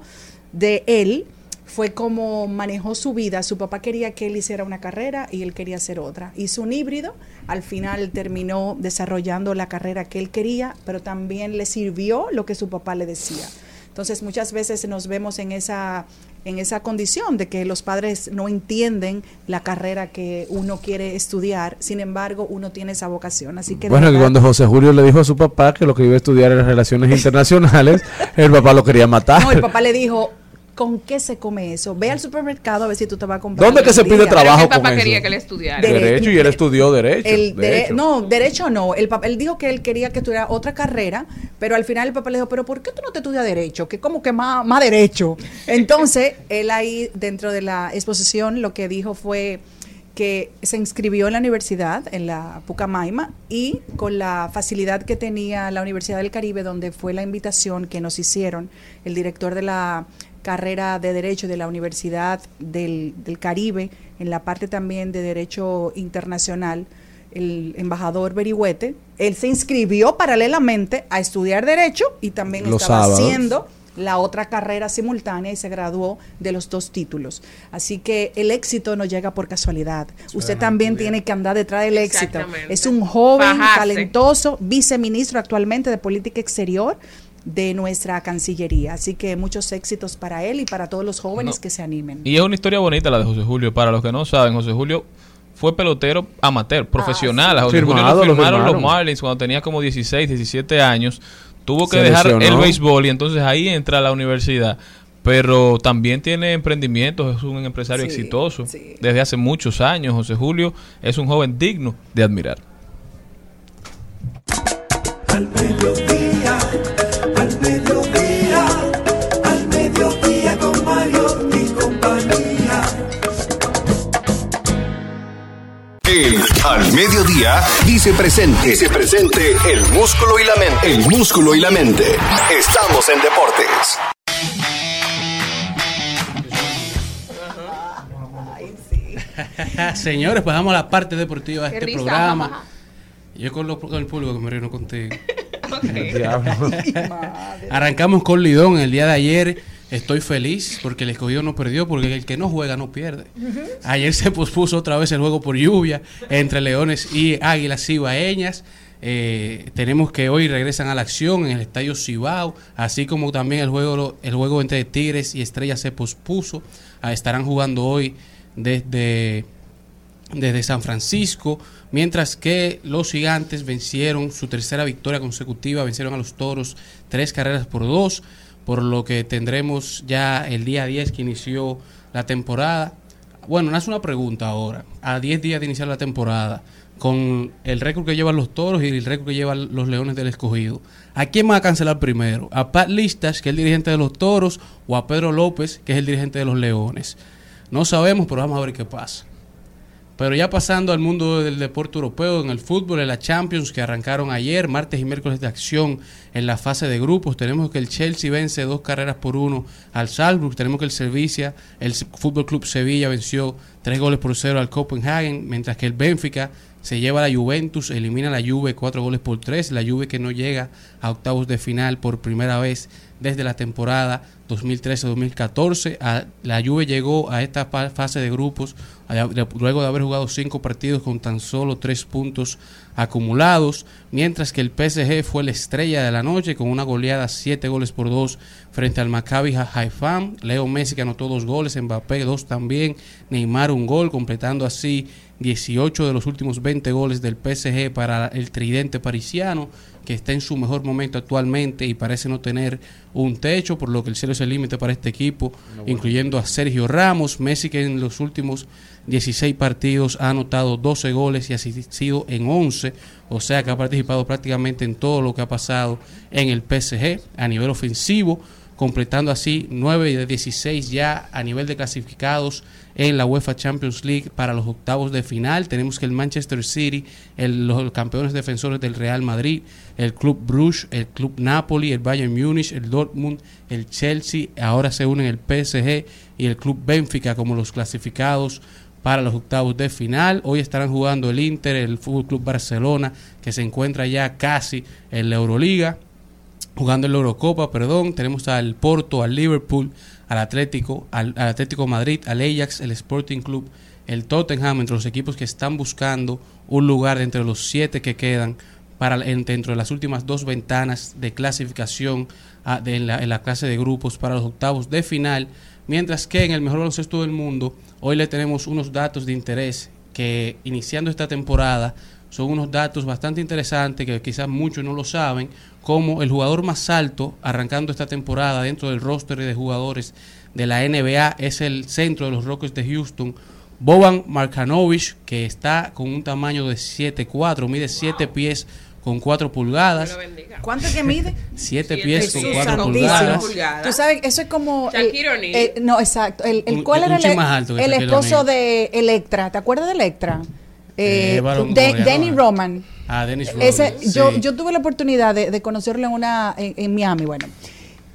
de él fue cómo manejó su vida. Su papá quería que él hiciera una carrera y él quería hacer otra. Hizo un híbrido, al final terminó desarrollando la carrera que él quería, pero también le sirvió lo que su papá le decía. Entonces muchas veces nos vemos en esa en esa condición de que los padres no entienden la carrera que uno quiere estudiar, sin embargo uno tiene esa vocación, así que Bueno, que cuando José Julio le dijo a su papá que lo que iba a estudiar era relaciones *laughs* internacionales, el papá lo quería matar. No, el papá le dijo, ¿con qué se come eso? Ve al supermercado a ver si tú te vas a comprar. ¿Dónde que se pide del día". trabajo el papá con eso? quería que le estudiara. Derecho, y él estudió derecho. El de no, derecho no. El papá, él dijo que él quería que estudiara otra carrera, pero al final el papá le dijo, pero ¿por qué tú no te estudias derecho? Que como que más, más derecho. *laughs* Entonces, él ahí dentro de la exposición lo que dijo fue que se inscribió en la universidad, en la Pucamaima, y con la facilidad que tenía la Universidad del Caribe, donde fue la invitación que nos hicieron el director de la carrera de Derecho de la Universidad del, del Caribe, en la parte también de Derecho Internacional, el embajador Berihuete, él se inscribió paralelamente a estudiar Derecho y también Los estaba sábados. haciendo la otra carrera simultánea y se graduó de los dos títulos. Así que el éxito no llega por casualidad. Usted también tiene que andar detrás del éxito. Es un joven talentoso, viceministro actualmente de Política Exterior de nuestra Cancillería. Así que muchos éxitos para él y para todos los jóvenes No. que se animen. Y es una historia bonita la de José Julio. Para los que no saben, José Julio fue pelotero amateur, profesional. A José Julio lo lo firmaron los. Marlins cuando tenía como 16, 17 años. Tuvo que Se dejar el béisbol y entonces ahí entra a la universidad. Pero también tiene emprendimientos, es un empresario Sí, exitoso sí. desde hace muchos años. José Julio es un joven digno de admirar. Al El Al Mediodía dice presente. Dice presente el músculo y la mente. El músculo y la mente. Estamos en deportes. *laughs* Señores, pues vamos a la parte deportiva de Qué este risa, programa. Yo con, lo- con el público que me río no contigo. *laughs* *laughs* Arrancamos con Lidón el día de ayer. Estoy feliz porque el escogido no perdió, porque el que no juega no pierde. Ayer se pospuso otra vez el juego por lluvia entre Leones y Águilas Cibaeñas. Eh, tenemos que hoy regresan a la acción en el Estadio Cibao, así como también el juego, el juego entre Tigres y Estrellas se pospuso. Ah, estarán jugando hoy desde desde San Francisco, mientras que los gigantes vencieron su tercera victoria consecutiva, vencieron a los toros tres carreras por dos, por lo que tendremos ya el día 10 que inició la temporada. Bueno, nace una pregunta ahora, a 10 días de iniciar la temporada, con el récord que llevan los toros y el récord que llevan los leones del escogido. ¿A quién va a cancelar primero? ¿A Pat Listas, que es el dirigente de los toros, o a Pedro López, que es el dirigente de los leones? No sabemos, pero vamos a ver qué pasa. Pero ya pasando al mundo del deporte europeo, en el fútbol, en la Champions que arrancaron ayer, martes y miércoles de acción en la fase de grupos, tenemos que el Chelsea vence dos carreras por uno al Salzburg, tenemos que el Sevilla, el Fútbol Club Sevilla venció tres goles por cero al Copenhagen, mientras que el Benfica se lleva a la Juventus, elimina a la Juve cuatro goles por tres, la Juve que no llega a octavos de final por primera vez desde la temporada 2013-2014. A- La Juve llegó a esta fase de grupos luego de haber jugado cinco partidos con tan solo tres puntos acumulados, mientras que el PSG fue la estrella de la noche con una goleada siete goles por dos frente al Maccabi Haifa. Leo Messi que anotó dos goles, Mbappé dos también, Neymar un gol, completando así 18 de los últimos 20 goles del PSG para el tridente parisiano, que está en su mejor momento actualmente y parece no tener un techo, por lo que el cielo es el límite para este equipo, incluyendo a Sergio Ramos, Messi que en los últimos 16 partidos ha anotado 12 goles y ha asistido en 11, o sea que ha participado prácticamente en todo lo que ha pasado en el PSG a nivel ofensivo completando así 9 de 16 ya a nivel de clasificados en la UEFA Champions League para los octavos de final. Tenemos que el Manchester City, el- los campeones defensores del Real Madrid, el Club Bruges, el Club Napoli, el Bayern Múnich, el Dortmund, el Chelsea, ahora se unen el PSG y el Club Benfica como los clasificados para los octavos de final. Hoy estarán jugando el Inter, el Fútbol Club Barcelona, que se encuentra ya casi en la Euroliga jugando en la Eurocopa, perdón, tenemos al Porto, al Liverpool, al Atlético, al, Atlético Madrid, al Ajax, el Sporting Club, el Tottenham, entre los equipos que están buscando un lugar entre los siete que quedan para en- dentro de las últimas dos ventanas de clasificación en la, en la clase de grupos para los octavos de final, mientras que en el mejor baloncesto del mundo hoy le tenemos unos datos de interés que iniciando esta temporada son unos datos bastante interesantes que quizás muchos no lo saben, como el jugador más alto arrancando esta temporada dentro del roster de jugadores de la NBA es el centro de los Rockets de Houston, Boban Markanovich, que está con un tamaño de 7'4, mide 7 pies con 4 pulgadas. ¿Cuánto que mide? *laughs* 7 pies con Jesús 4 santísimo. pulgadas. Tú sabes, eso es como. el- el- no, exacto. El, el- Un- ¿Cuál un era el, más alto que el Shaquille esposo de Electra? ¿Te acuerdas de Electra? Eh, Eh, de-. Danny Roman. Ah, Dennis Ese, Rodman, yo, sí. yo tuve la oportunidad de, de conocerlo en una en, en Miami, bueno.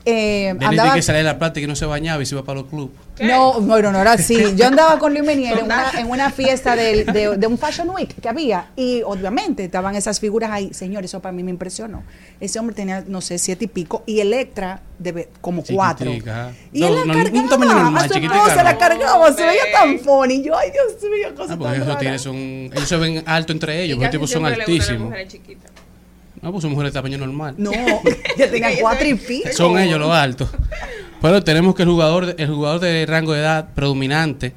Eh, andaba- dice que salía de la plata y que no se bañaba y se iba para los clubes. no, bueno, no era así. Yo andaba con Luis Menier en una, en una fiesta de, de un Fashion Week que había y obviamente estaban esas figuras ahí. Señor, eso para mí me impresionó. Ese hombre tenía, no sé, siete y pico y Electra de como cuatro. Y No, él la no, cargaba, un tamaño normal, a su chiquitica, esposa la cargaba, se veía tan funny. Yo, ay Dios mío, cosa Ah, porque tan esos rara. tigres son. Ellos se ven altos entre ellos, porque casi tipos son altísimos. No, pues son mujeres de tamaño normal. No, *laughs* ya tenía cuatro y pico. Son ellos los altos. Pero tenemos que el jugador, el jugador de rango de edad predominante,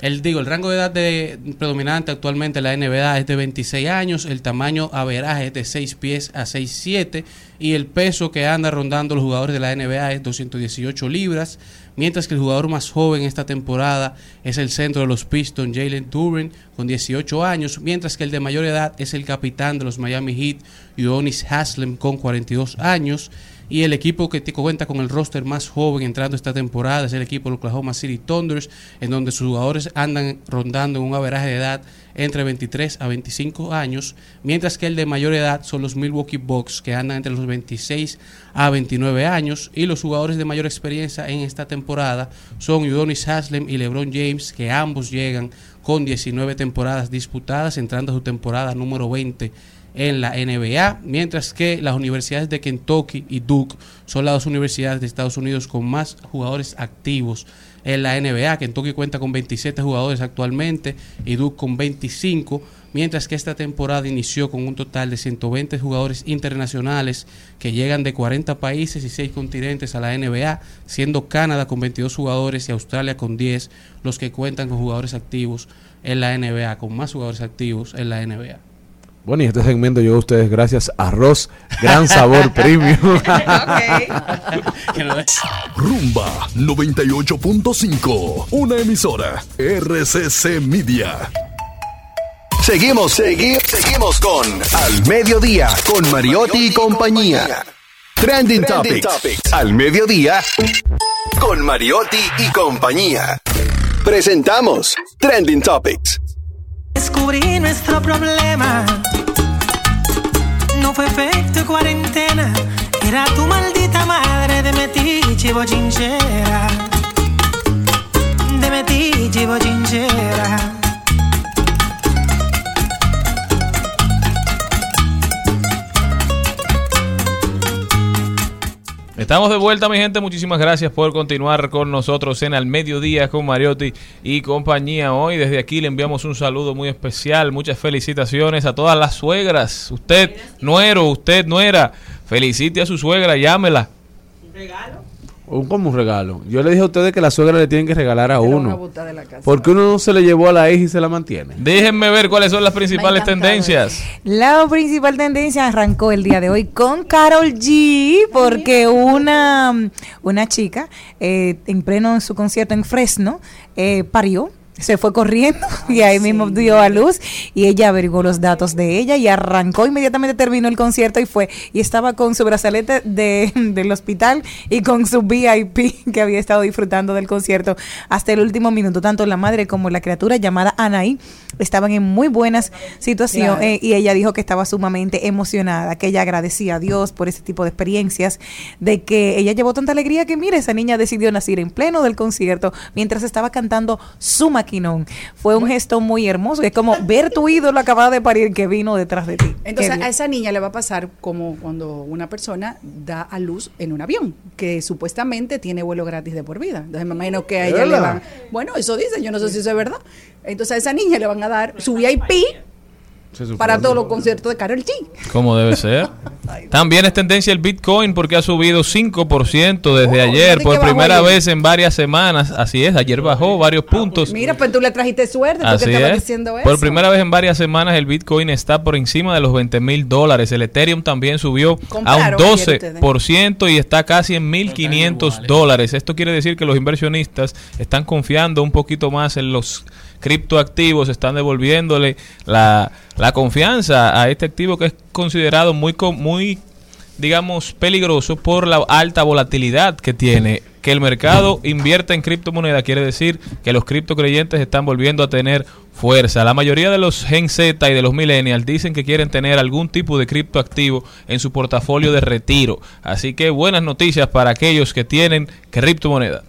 el digo, el rango de edad de predominante actualmente en la NBA es de 26 años, el tamaño averaje es de 6 pies a 6'7 y el peso que anda rondando los jugadores de la NBA es 218 libras, mientras que el jugador más joven esta temporada es el centro de los Pistons, Jalen Duren, con 18 años, mientras que el de mayor edad es el capitán de los Miami Heat, Udonis Haslem, con 42 años. Y el equipo que cuenta con el roster más joven entrando esta temporada es el equipo de Oklahoma City Thunders, en donde sus jugadores andan rondando en un averaje de edad entre 23 a 25 años, mientras que el de mayor edad son los Milwaukee Bucks, que andan entre los 26 a 29 años, y los jugadores de mayor experiencia en esta temporada son Udonis Haslem y LeBron James, que ambos llegan con 19 temporadas disputadas, entrando a su temporada número 20 en la NBA, mientras que las universidades de Kentucky y Duke son las dos universidades de Estados Unidos con más jugadores activos en la NBA. Kentucky cuenta con 27 jugadores actualmente y Duke con 25, mientras que esta temporada inició con un total de 120 jugadores internacionales que llegan de 40 países y 6 continentes a la NBA, siendo Canadá con 22 jugadores y Australia con 10 los que cuentan con jugadores activos en la NBA, con más jugadores activos en la NBA. Bueno, y este segmento llegó a ustedes gracias a Arroz Gran Sabor *laughs* Premium. *laughs* Rumba 98.5, una emisora RCC Media. Seguimos, seguimos, seguimos con Al Mediodía, con Mariotti y compañía. Trending, Topics. Al Mediodía, con Mariotti y compañía. Presentamos Trending Topics. Descubrí nuestro problema. No fue efecto cuarentena. Era tu maldita madre de metiche bochinchera. te metí, llevo Estamos de vuelta, mi gente. Muchísimas gracias por continuar con nosotros en Al Mediodía con Mariotti y compañía. Hoy desde aquí le enviamos un saludo muy especial. Muchas felicitaciones a todas las suegras. Usted, nuero, usted, nuera, felicite a su suegra, llámela. Un, como un regalo. Yo le dije a ustedes que la suegra le tienen que regalar a uno. botar de la casa. Porque uno no se le llevó a la hija y se la mantiene. Déjenme ver cuáles son las principales tendencias. La principal tendencia arrancó el día de hoy con Carol G, porque una, una chica eh, en pleno en su concierto en Fresno eh, parió. Se fue corriendo *laughs* y ahí mismo dio a luz y ella averiguó los datos de ella y arrancó inmediatamente terminó el concierto y fue y estaba con su brazalete de, *laughs* del hospital y con su VIP *laughs* que había estado disfrutando del concierto hasta el último minuto. Tanto la madre como la criatura llamada Anaí estaban en muy buenas situaciones Claro. eh, y ella dijo que estaba sumamente emocionada, que ella agradecía a Dios por ese tipo de experiencias, de que ella llevó tanta alegría que, mire, esa niña decidió nacer en pleno del concierto mientras estaba cantando su maquinón. Fue un gesto muy hermoso, es como ver tu ídolo acabado de parir que vino detrás de ti. Entonces a esa niña le va a pasar como cuando una persona da a luz en un avión, que supuestamente tiene vuelo gratis de por vida. Entonces me imagino que a ella le van, bueno, eso dice, yo no sé si eso es verdad. Entonces a esa niña le van a dar su VIP. Para todos los conciertos de Carol G. Como debe *laughs* ser. También es tendencia el Bitcoin porque ha subido 5% desde ayer ¿de por primera ayer? vez en varias semanas. Así es, ayer bajó varios puntos. Mira, pues tú le trajiste suerte porque Así estaba es. diciendo eso. Por primera vez en varias semanas el Bitcoin está por encima de los 20 mil dólares. El Ethereum también subió a un Compraron ayer ustedes. 12% y está casi en 1.500 dólares. Esto quiere decir que los inversionistas están confiando un poquito más en los criptoactivos, están devolviéndole la, la confianza a este activo que es considerado muy, muy digamos, peligroso por la alta volatilidad que tiene. Que el mercado invierta en criptomonedas quiere decir que los criptocreyentes están volviendo a tener fuerza. La mayoría de los Gen Z y de los millennials dicen que quieren tener algún tipo de criptoactivo en su portafolio de retiro. Así que buenas noticias para aquellos que tienen criptomonedas.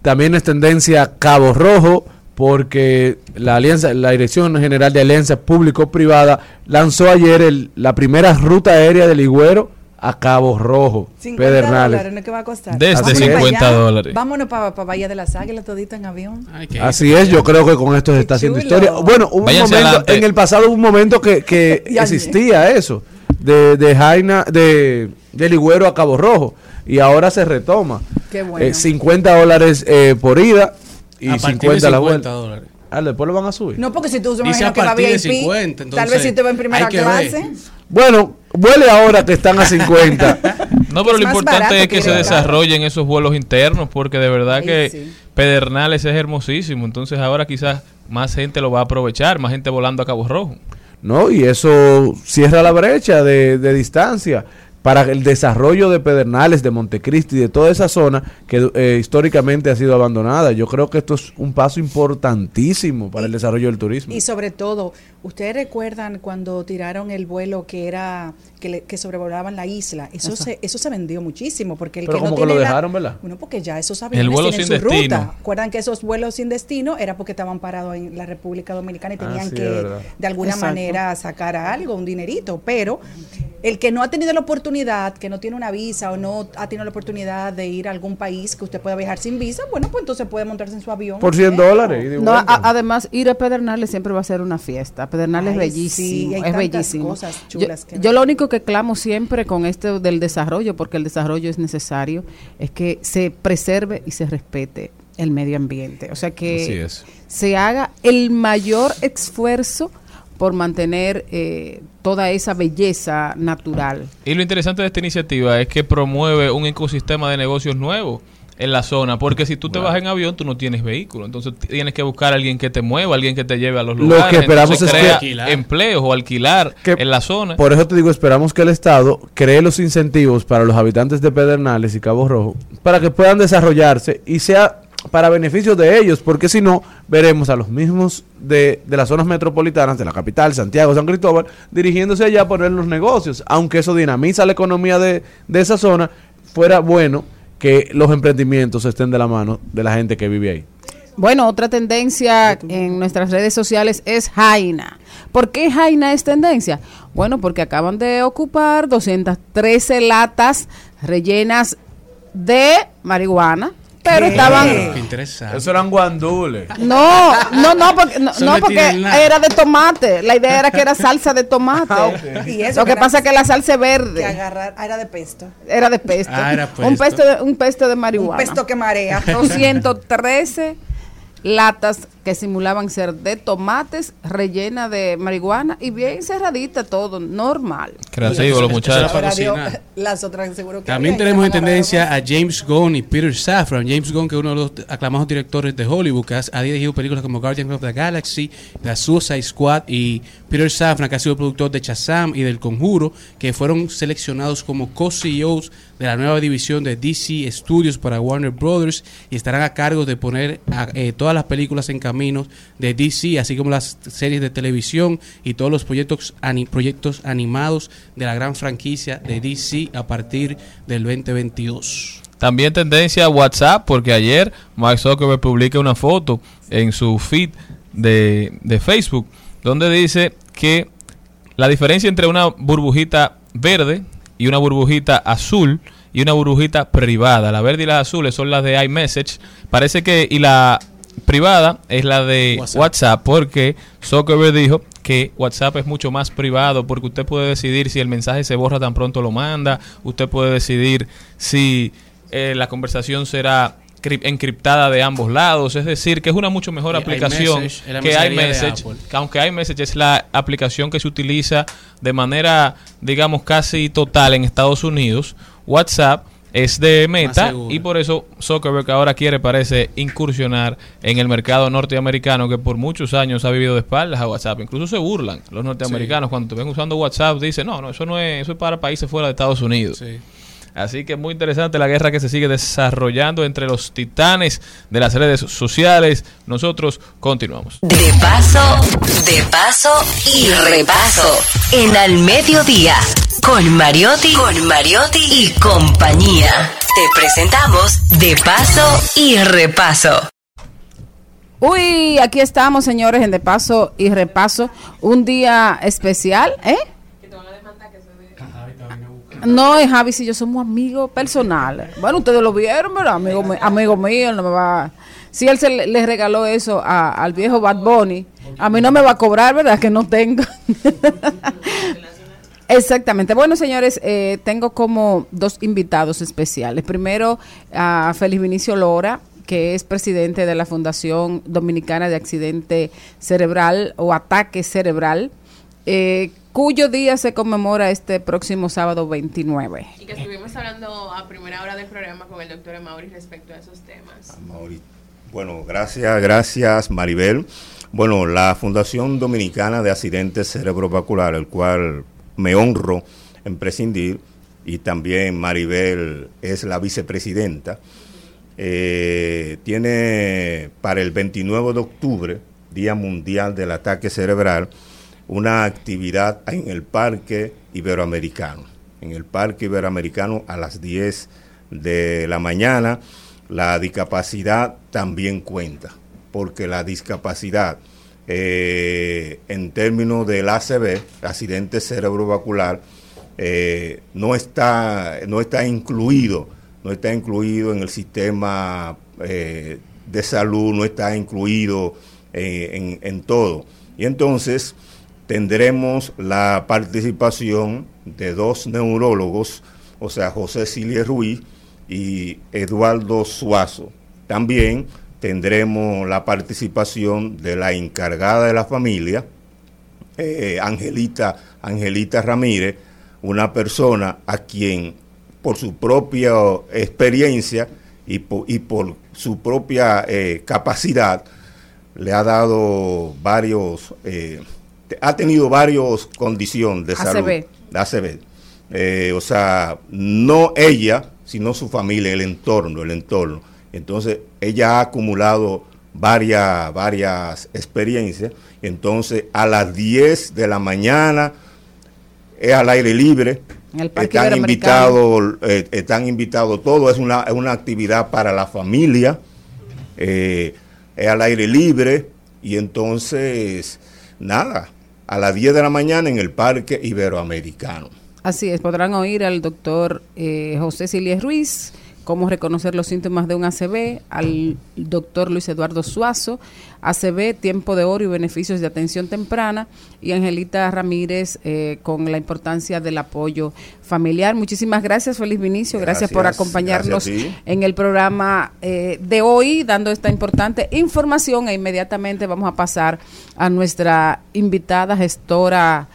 También es tendencia Cabo Rojo porque la alianza, la Dirección General de Alianza Público-Privada lanzó ayer el- la primera ruta aérea del Ligüero a Cabo Rojo, 50 Pedernales. dólares, ¿no es que va a costar? Desde Vámonos 50 para allá. dólares. Vámonos para Bahía de las Águilas todito en avión. Así es, yo creo que con esto se está haciendo historia. Bueno, hubo un Váyanse momento, adelante. en el pasado hubo un momento que, que *laughs* existía eso, de, de Jaina, de, de Ligüero a Cabo Rojo, y ahora se retoma. Qué bueno. Eh, 50 dólares eh, por ida y A partir 50 de la 50 vuelta. dólares. Ah, después lo van a subir. No, porque si tú me Dice imagino a que VIP, 50, tal entonces, vez si te va en primera hay que ver. clase. Bueno, huele ahora que están a *laughs* 50. No, pero Es lo importante barato es que que se desarrollen esos vuelos internos, porque de verdad que sí. Pedernales es hermosísimo. Entonces ahora quizás más gente lo va a aprovechar, más gente volando a Cabo Rojo. ¿no? Y eso cierra la brecha de, de distancia para el desarrollo de Pedernales, de Montecristi, de toda esa zona que eh, históricamente ha sido abandonada. Yo creo que esto es un paso importantísimo para el desarrollo del turismo. Y sobre todo, ¿ustedes recuerdan cuando tiraron el vuelo que era que, le- que sobrevolaban la isla? Eso se eso se vendió muchísimo porque el Pero que no como que lo la- dejaron, ¿verdad? Bueno, porque ya esos aviones vuelo tienen sin su destino. ruta. Recuerdan que esos vuelos sin destino era porque estaban parados en la República Dominicana y Ah, tenían sí, que de alguna Exacto. manera sacar algo, un dinerito, pero el que no ha tenido la oportunidad, que no tiene una visa o no ha tenido la oportunidad de ir a algún país que usted pueda viajar sin visa, bueno, pues entonces puede montarse en su avión. Por 100 dólares. No, a- además, ir a Pedernales siempre va a ser una fiesta. Es sí, bellísimo, hay es bellísimo. cosas Yo, que yo lo único que clamo siempre con esto del desarrollo, porque el desarrollo es necesario, es que se preserve y se respete el medio ambiente. O sea que es. se haga el mayor esfuerzo por mantener eh, toda esa belleza natural. Y lo interesante de esta iniciativa es que promueve un ecosistema de negocios nuevo en la zona, porque si tú te vas en avión, tú no tienes vehículo, entonces tienes que buscar a alguien que te mueva, alguien que te lleve a los Lo lugares. que esperamos es que- crea Alquilar. empleos o alquilar Que- en la zona. Por eso te digo, esperamos que el Estado cree los incentivos para los habitantes de Pedernales y Cabo Rojo para que puedan desarrollarse y sea para beneficio de ellos, porque si no, veremos a los mismos de, de las zonas metropolitanas, de la capital, Santiago, San Cristóbal, dirigiéndose allá a poner los negocios, aunque eso dinamiza la economía de, de esa zona, fuera bueno que los emprendimientos estén de la mano de la gente que vive ahí. Bueno, otra tendencia en nuestras redes sociales es Jaina. ¿Por qué Jaina es tendencia? Bueno, porque acaban de ocupar 213 latas rellenas de marihuana, pero estaban Qué interesante. Eso eran guandules. no, no, no, porque, no, porque era de tomate. La idea era que era salsa de tomate. Ah. Y eso Lo que pasa es que la salsa es Que verde. agarrar, ah, era de pesto. Era de pesto. Ah, era Un pesto. pesto de, un pesto de marihuana. Un pesto que marea. *laughs* 213 latas que simulaban ser de tomates, rellena de marihuana y bien cerradita todo, normal. Creativo los muchachos. *laughs* las otras seguro que También tenemos en tendencia a James Gunn y Peter Safran. James Gunn, que es uno de los aclamados directores de Hollywood, que ha, dirigido películas como Guardians of the Galaxy, The Suicide Squad, y Peter Safran, que ha sido productor de Shazam y del Conjuro, que fueron seleccionados como co-CEOs de la nueva división de DC Studios para Warner Brothers y estarán a cargo de poner a- eh, todas las películas en de DC, así como las series de televisión y todos los proyectos, proyectos animados de la gran franquicia de DC a partir del 2022. También tendencia a WhatsApp, porque ayer Mark Zuckerberg publica una foto en su feed de, de Facebook, donde dice que la diferencia entre una burbujita verde y una burbujita azul y una burbujita privada, la verde y las azules son las de iMessage, parece que y la privada es la de WhatsApp. WhatsApp, porque Zuckerberg dijo que WhatsApp es mucho más privado porque usted puede decidir si el mensaje se borra tan pronto lo manda, usted puede decidir si eh, la conversación será cri- encriptada de ambos lados, es decir, que es una mucho mejor Y aplicación iMessage que iMessage, que aunque iMessage es la aplicación que se utiliza de manera, digamos, casi total en Estados Unidos, WhatsApp es de Meta y por eso Zuckerberg ahora quiere, parece, incursionar en el mercado norteamericano que por muchos años ha vivido de espaldas a WhatsApp. Incluso se burlan los norteamericanos cuando te ven usando WhatsApp, dicen, no, no, eso no es, eso es para países fuera de Estados Unidos. Sí. Así que muy interesante la guerra que se sigue desarrollando entre los titanes de las redes sociales. Nosotros continuamos. De paso, de paso y repaso. En al mediodía. Con Mariotti, con Mariotti y compañía. Te presentamos De paso y repaso. Uy, aquí estamos, señores, en De Paso y Repaso. Un día especial, ¿eh? No, eh, Javi, si yo somos amigos personales. Bueno, ustedes lo vieron, ¿verdad? Amigo, mi- amigo mío, no me va. Si él se le, regaló eso a- al viejo Bad Bunny, a mí no me va a cobrar, ¿verdad? Que no tengo. *laughs* Exactamente. Bueno, señores, eh, tengo como dos invitados especiales. Primero, a Félix Vinicio Lora, que es presidente de la Fundación Dominicana de Accidente Cerebral o Ataque Cerebral, eh, cuyo día se conmemora este próximo sábado 29. Y que estuvimos hablando a primera hora del programa con el doctor Mauri respecto a esos temas. Mauri. Bueno, gracias, gracias Maribel. Bueno, la Fundación Dominicana de Accidentes Cerebrovascular, el cual me honro en prescindir, y también Maribel es la vicepresidenta, eh, tiene para el 29 de octubre, Día Mundial del Ataque Cerebral, una actividad en el Parque Iberoamericano. En el Parque Iberoamericano a las 10 de la mañana, la discapacidad también cuenta, porque la discapacidad eh, en términos del ACV, accidente cerebrovascular, eh, no está no está incluido no está incluido en el sistema eh, de salud no está incluido en, en todo y entonces tendremos la participación de dos neurólogos o sea José Silie Ruiz y Eduardo Suazo. También tendremos la participación de la encargada de la familia eh, Angelita, Angelita Ramírez, una persona a quien por su propia experiencia y por, su propia eh, capacidad le ha dado varios, eh, ha tenido varias condiciones de salud. de ACV. Eh, o sea, no ella, sino su familia, el entorno, el entorno. Entonces, ella ha acumulado varias, varias experiencias. Entonces, a las 10 de la mañana es al aire libre. El Están invitados, eh, están invitados todo, es una, es una actividad para la familia. Eh, es al aire libre y entonces, nada, a las 10 de la mañana en el Parque Iberoamericano. Así es, podrán oír al doctor eh, José Siles Ruiz, cómo reconocer los síntomas de un ACV, al doctor Luis Eduardo Suazo, ACV, tiempo de oro y beneficios de atención temprana, y Angelita Ramírez eh, con la importancia del apoyo familiar. Muchísimas gracias, feliz Vinicio, gracias, por acompañarnos gracias en el programa eh, de hoy, dando esta importante información e inmediatamente vamos a pasar a nuestra invitada gestora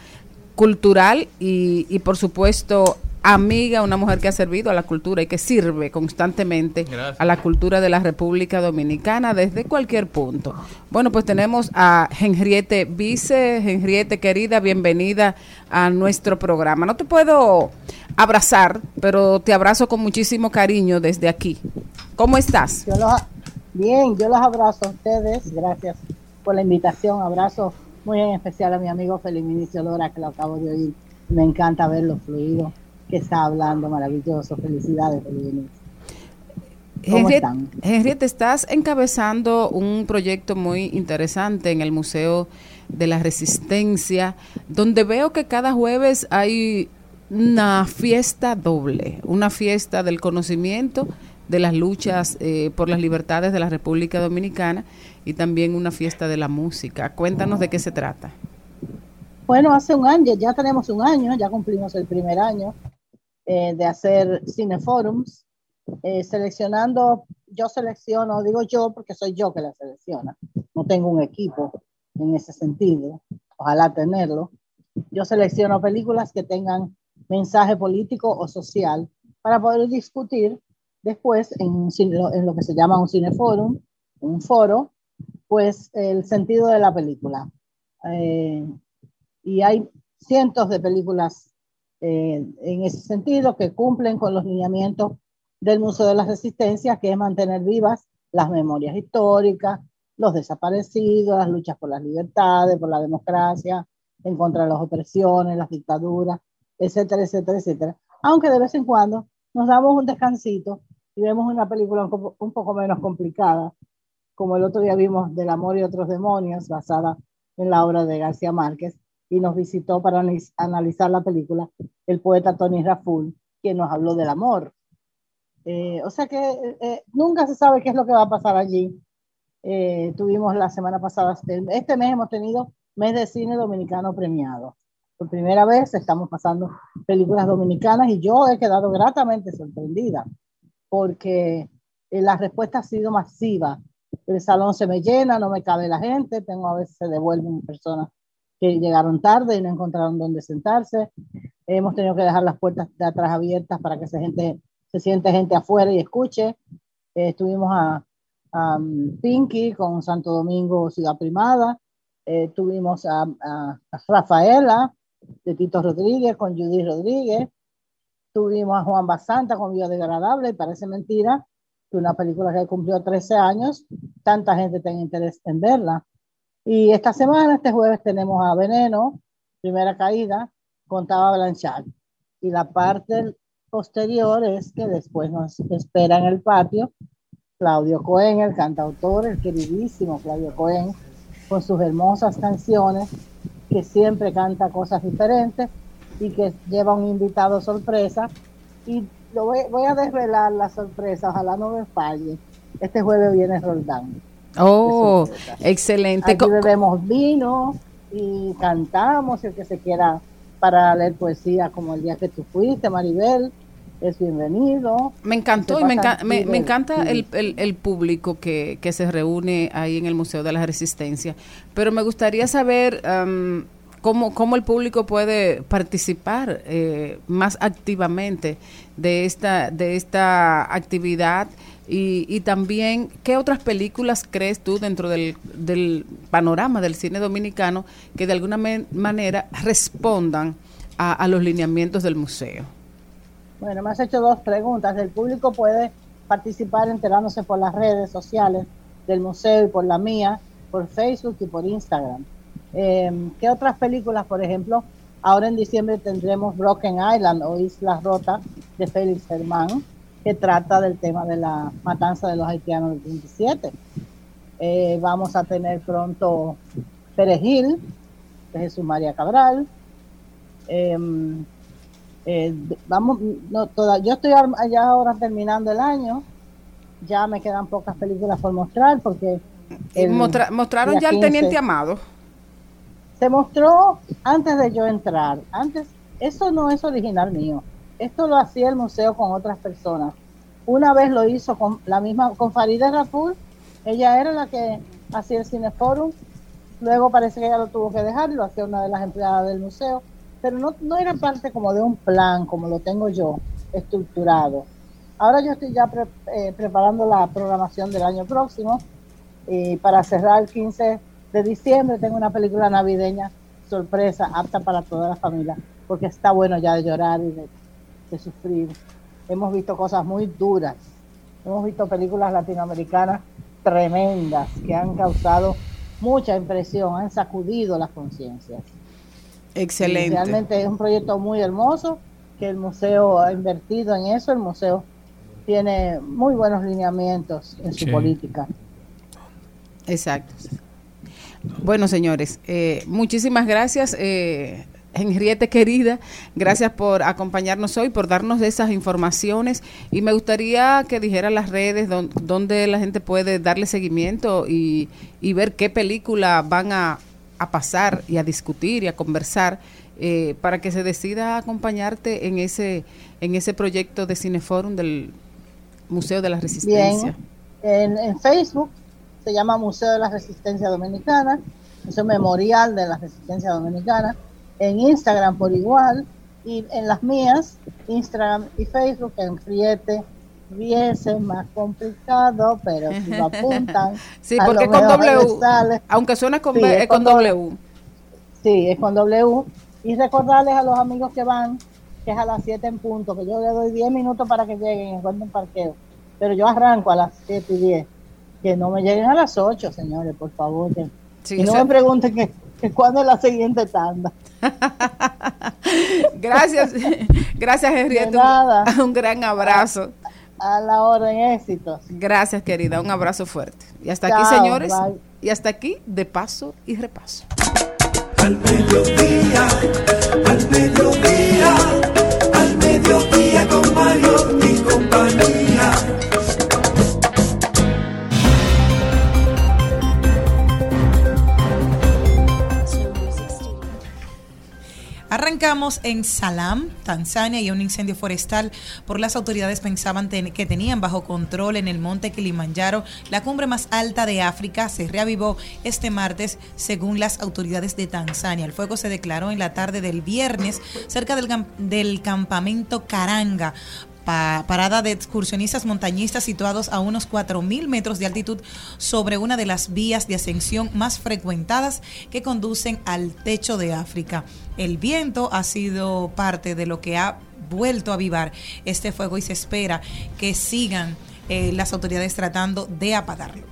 cultural y, y por supuesto amiga, una mujer que ha servido a la cultura y que sirve constantemente Gracias. a la cultura de la República Dominicana desde cualquier punto. Bueno, pues tenemos a Henriette Vice. Henriette, querida, bienvenida a nuestro programa. No te puedo abrazar, pero te abrazo con muchísimo cariño desde aquí. ¿Cómo estás? Yo los, bien, yo los abrazo a ustedes. Gracias por la invitación. Abrazo muy en especial a mi amigo Feliz Lora, que lo acabo de oír. Me encanta verlo fluido, que está hablando maravilloso. Felicidades, Feliz Vinicio. ¿Cómo Henriette, están? Henriette, estás encabezando un proyecto muy interesante en el Museo de la Resistencia, donde veo que cada jueves hay una fiesta doble, una fiesta del conocimiento de las luchas eh, por las libertades de la República Dominicana y también una fiesta de la música. Cuéntanos de qué se trata. Bueno, hace un año, ya tenemos un año, ya cumplimos el primer año eh, de hacer cineforums, eh, seleccionando, yo selecciono, digo yo porque soy yo que la selecciona, no tengo un equipo en ese sentido, ojalá tenerlo. Yo selecciono películas que tengan mensaje político o social para poder discutir después en, en lo que se llama un cineforum, un foro, pues el sentido de la película. Eh, y hay cientos de películas eh, en ese sentido que cumplen con los lineamientos del Museo de la Resistencia, que es mantener vivas las memorias históricas, los desaparecidos, las luchas por las libertades, por la democracia, en contra de las opresiones, las dictaduras, etcétera, etcétera, etcétera. Aunque de vez en cuando nos damos un descansito y vemos una película un poco menos complicada, como el otro día vimos Del amor y otros demonios, basada en la obra de García Márquez, y nos visitó para analiz- analizar la película el poeta Tony Raful, quien nos habló del amor. Eh, o sea que eh, eh, nunca se sabe qué es lo que va a pasar allí. Eh, tuvimos la semana pasada, este, este mes hemos tenido mes de cine dominicano premiado. Por primera vez estamos pasando películas dominicanas y yo he quedado gratamente sorprendida porque eh, la respuesta ha sido masiva. El salón se me llena, no me cabe la gente, tengo a veces se devuelven personas que llegaron tarde y no encontraron dónde sentarse. Hemos tenido que dejar las puertas de atrás abiertas para que se, gente, se siente gente afuera y escuche. Eh, estuvimos a, a, um, Pinky con Santo Domingo Ciudad Primada. Eh, tuvimos a, Rafaela de Tito Rodríguez con Judy Rodríguez. Tuvimos a Juan Basanta con Biodegradable, y parece mentira que una película que cumplió 13 años, tanta gente tenga interés en verla. Y esta semana, este jueves, tenemos a Veneno, Primera Caída, con Taba Blanchard. Y la parte posterior es que después nos espera en el patio Claudio Cohen, el cantautor, el queridísimo Claudio Cohen, con sus hermosas canciones, que siempre canta cosas diferentes y que lleva un invitado sorpresa. Y lo voy, voy a desvelar la sorpresa, ojalá no me falle. Este jueves viene Roldán. Oh, excelente. Aquí bebemos vino y cantamos, el que se quiera para leer poesía como el día que tú fuiste, Maribel, es bienvenido. Me encantó y me, enca- me- encanta el, el- el público que, que se reúne ahí en el Museo de la Resistencia. Pero me gustaría saber am, cómo, cómo el público puede participar eh, más activamente de esta, de esta actividad y, y también qué otras películas crees tú dentro del, panorama del cine dominicano que de alguna manera respondan a, a los lineamientos del museo. Bueno, me has hecho dos preguntas. El público puede participar enterándose por las redes sociales del museo y por la mía, por Facebook y por Instagram. Eh, ¿Qué otras películas, por ejemplo? Ahora en diciembre tendremos Broken Island o Isla Rota de Félix Germán, que trata del tema de la matanza de los haitianos del 27. Eh, vamos a tener pronto Perejil, de Jesús María Cabral. Em, eh, vamos, no, toda, yo estoy ya ahora terminando el año. Ya me quedan pocas películas por mostrar porque el Mostra- mostraron ya el 15 Teniente Amado. se mostró antes de yo entrar. Antes, eso no es original mío. Esto lo hacía el museo con otras personas. Una vez lo hizo con la misma, con Farida Raful. Ella era la que hacía el Cineforum. Luego parece que ella lo tuvo que dejar, lo hacía una de las empleadas del museo. Pero no, no era parte como de un plan, como lo tengo yo, estructurado. Ahora yo estoy ya eh, preparando la programación del año próximo. Y para cerrar el 15 de diciembre tengo una película navideña sorpresa, apta para toda la familia, porque está bueno ya de llorar y de, de sufrir. Hemos visto cosas muy duras. Hemos visto películas latinoamericanas tremendas que han causado mucha impresión, han sacudido las conciencias. Excelente. Y realmente es un proyecto muy hermoso que el museo ha invertido en eso. El museo tiene muy buenos lineamientos en su Sí. política. Exacto. Bueno, señores, eh, muchísimas gracias. Eh, Henriette querida, gracias por acompañarnos hoy, por darnos esas informaciones y me gustaría que dijera las redes don- donde la gente puede darle seguimiento y, y ver qué película van a, a pasar y a discutir y a conversar eh, para que se decida acompañarte en ese en ese proyecto de Cineforum del Museo de la Resistencia. Bien, en, en Facebook se llama Museo de la Resistencia Dominicana, es un memorial de la Resistencia Dominicana. En Instagram por igual, y en las mías, Instagram y Facebook, en Friete, es más complicado, pero si lo *laughs* apuntan. Sí, porque con W, sale. aunque suena con, Sí, B, es con W. Sí, es con W. Y recordarles a los amigos que van, que es a las 7 en punto, que yo le doy 10 minutos para que lleguen y encuentren parqueo. Pero yo arranco a las 7 y 10. Que no me lleguen a las 8, señores, por favor. Que, Sí, y no eso- me pregunten que, que cuándo es la siguiente tanda. *laughs* Gracias, *laughs* gracias Henriette. Un, un gran abrazo. A la orden, éxitos. Gracias, querida. Un abrazo fuerte. Y hasta aquí, señores. bye. Y hasta aquí, de paso y repaso. Al mediodía, al mediodía, al mediodía con Mario y compañía. Arrancamos en Salam, Tanzania, y un incendio forestal por las autoridades pensaban que tenían bajo control en el monte Kilimanjaro, la cumbre más alta de África, se reavivó este martes según las autoridades de Tanzania. El fuego se declaró en la tarde del viernes cerca del, del campamento Karanga pa- parada de excursionistas montañistas situados a unos 4.000 metros de altitud sobre una de las vías de ascensión más frecuentadas que conducen al techo de África. El viento ha sido parte de lo que ha vuelto a avivar este fuego y se espera que sigan eh, las autoridades tratando de apagarlo.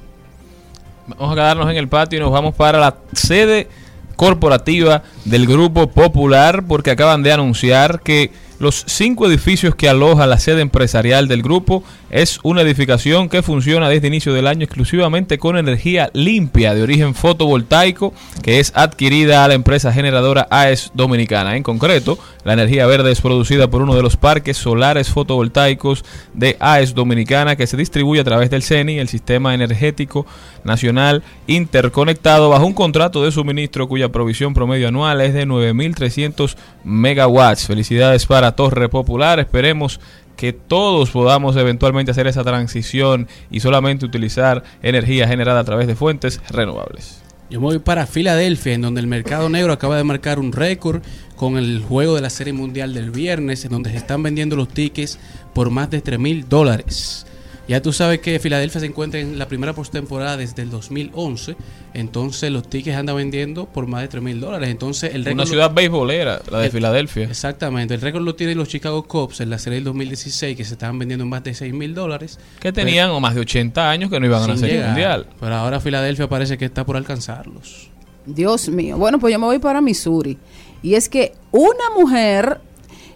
Vamos a quedarnos en el patio y nos vamos para la sede corporativa del Grupo Popular porque acaban de anunciar que los cinco edificios que aloja la sede empresarial del grupo es una edificación que funciona desde inicio del año exclusivamente con energía limpia de origen fotovoltaico que es adquirida a la empresa generadora AES Dominicana. En concreto, la energía verde es producida por uno de los parques solares fotovoltaicos de AES Dominicana que se distribuye a través del CENI, el Sistema Energético Nacional Interconectado, bajo un contrato de suministro cuya provisión promedio anual es de 9.300 megawatts. Felicidades para Torre Popular. Esperemos que todos podamos eventualmente hacer esa transición y solamente utilizar energía generada a través de fuentes renovables. Yo me voy para Filadelfia, en donde el mercado negro acaba de marcar un récord con el juego de la Serie Mundial del viernes, en donde se están vendiendo los tickets por más de 3 mil dólares. Ya tú sabes que Filadelfia se encuentra en la primera postemporada desde el 2011, entonces los tickets andan vendiendo por más de 3 mil dólares. Entonces el récord Una lo- ciudad beisbolera, la de el- Filadelfia. Exactamente, el récord lo tienen los Chicago Cubs en la serie del 2016, que se estaban vendiendo en más de 6 mil dólares. Que tenían o más de 80 años que no iban a la Serie llegar. Mundial. Pero ahora Filadelfia parece que está por alcanzarlos. Dios mío. Bueno, pues yo me voy para Missouri. Y es que una mujer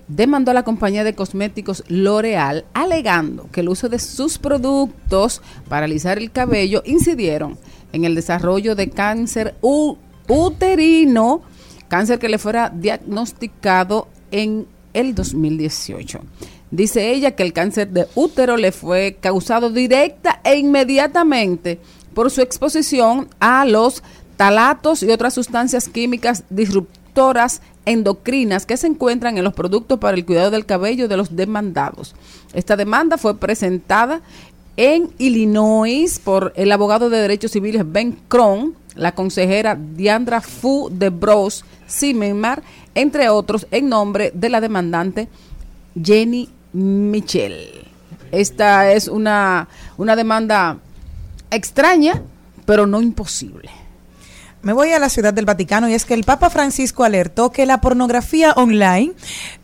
demandó a la compañía de cosméticos L'Oreal alegando que el uso de sus productos para alisar el cabello incidieron en el desarrollo de cáncer uterino, cáncer que le fuera diagnosticado en el 2018. Dice ella que el cáncer de útero le fue causado directa e inmediatamente por su exposición a los talatos y otras sustancias químicas endocrinas que se encuentran en los productos para el cuidado del cabello de los demandados. Esta demanda fue presentada en Illinois por el abogado de derechos civiles Ben Cron, la consejera Diandra Fu de Bros Zimmerman, entre otros, en nombre de la demandante Jenny Michel. Esta es una, una demanda extraña, pero no imposible. Me voy a la ciudad del Vaticano y es que el Papa Francisco alertó que la pornografía online,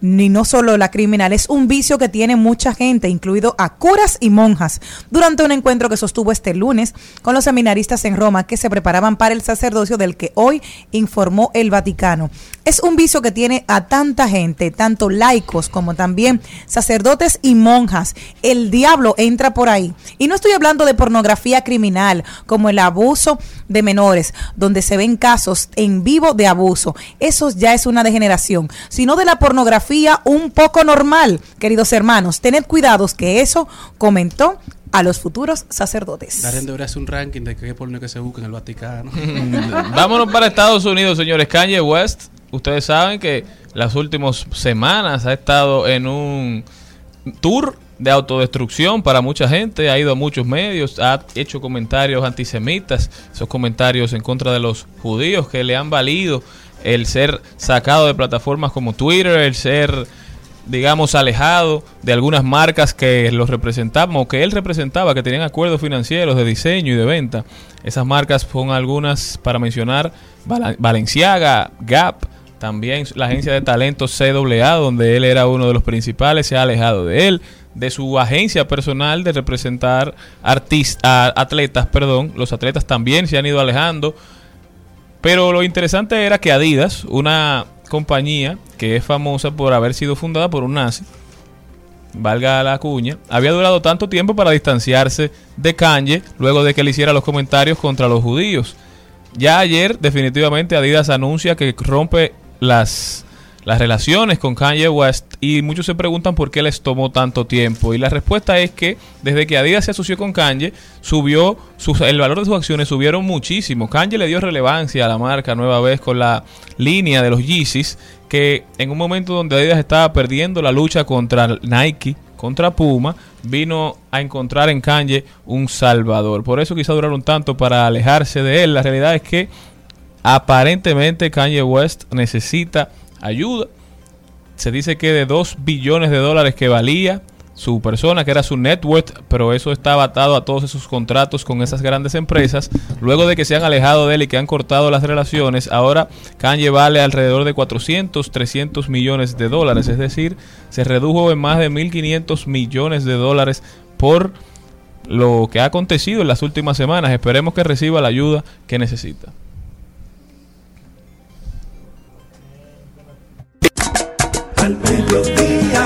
ni no solo la criminal, es un vicio que tiene mucha gente, incluido a curas y monjas, durante un encuentro que sostuvo este lunes con los seminaristas en Roma que se preparaban para el sacerdocio del que hoy informó el Vaticano. Es un vicio que tiene a tanta gente, tanto laicos como también sacerdotes y monjas. El diablo entra por ahí. Y no estoy hablando de pornografía criminal, como el abuso de menores, donde se ven casos en vivo de abuso. Eso ya es una degeneración, sino de la pornografía un poco normal, queridos hermanos. Tened cuidados que eso comentó a los futuros sacerdotes. Darren debería hacer un ranking de qué porno que se busca en el Vaticano. *laughs* Vámonos para Estados Unidos, señores. Kanye West, ustedes saben que las últimas semanas ha estado en un tour de autodestrucción para mucha gente, ha ido a muchos medios, ha hecho comentarios antisemitas, esos comentarios en contra de los judíos que le han valido el ser sacado de plataformas como Twitter, el ser digamos, alejado de algunas marcas que los representaban o que él representaba, que tenían acuerdos financieros de diseño y de venta. Esas marcas son algunas para mencionar, Val- Balenciaga, Gap, también la agencia de talentos CAA, donde él era uno de los principales, se ha alejado de él, de su agencia personal de representar artistas, atletas, perdón, los atletas también se han ido alejando. Pero lo interesante era que Adidas, una compañía que es famosa por haber sido fundada por un nazi, valga la cuña, había durado tanto tiempo para distanciarse de Kanye luego de que le hiciera los comentarios contra los judíos. Ya ayer definitivamente Adidas anuncia que rompe las, las relaciones con Kanye West y muchos se preguntan por qué les tomó tanto tiempo. Y la respuesta es que desde que Adidas se asoció con Kanye, subió el valor de sus acciones subieron muchísimo. Kanye le dio relevancia a la marca nueva vez con la línea de los Yeezys, que en un momento donde Adidas estaba perdiendo la lucha contra Nike, contra Puma, vino a encontrar en Kanye un salvador. Por eso quizá duraron tanto para alejarse de él. La realidad es que aparentemente Kanye West necesita ayuda. Se dice que de 2 billones de dólares que valía su persona, que era su net worth, pero eso estaba atado a todos esos contratos con esas grandes empresas. Luego de que se han alejado de él y que han cortado las relaciones, ahora Kanye vale alrededor de 400, 300 millones de dólares. Es decir, se redujo en más de 1.500 millones de dólares por lo que ha acontecido en las últimas semanas. Esperemos que reciba la ayuda que necesita. Al mediodía,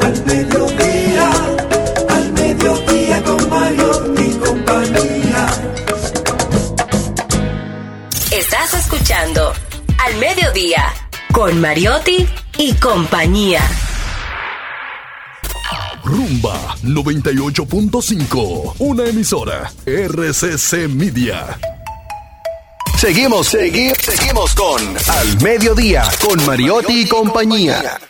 al mediodía, al mediodía con Mario y compañía. Estás escuchando Al Mediodía con Mariotti y compañía. Rumba 98.5, una emisora RCC Media. Seguimos, seguimos, seguimos con Al Mediodía, con Mariotti y compañía.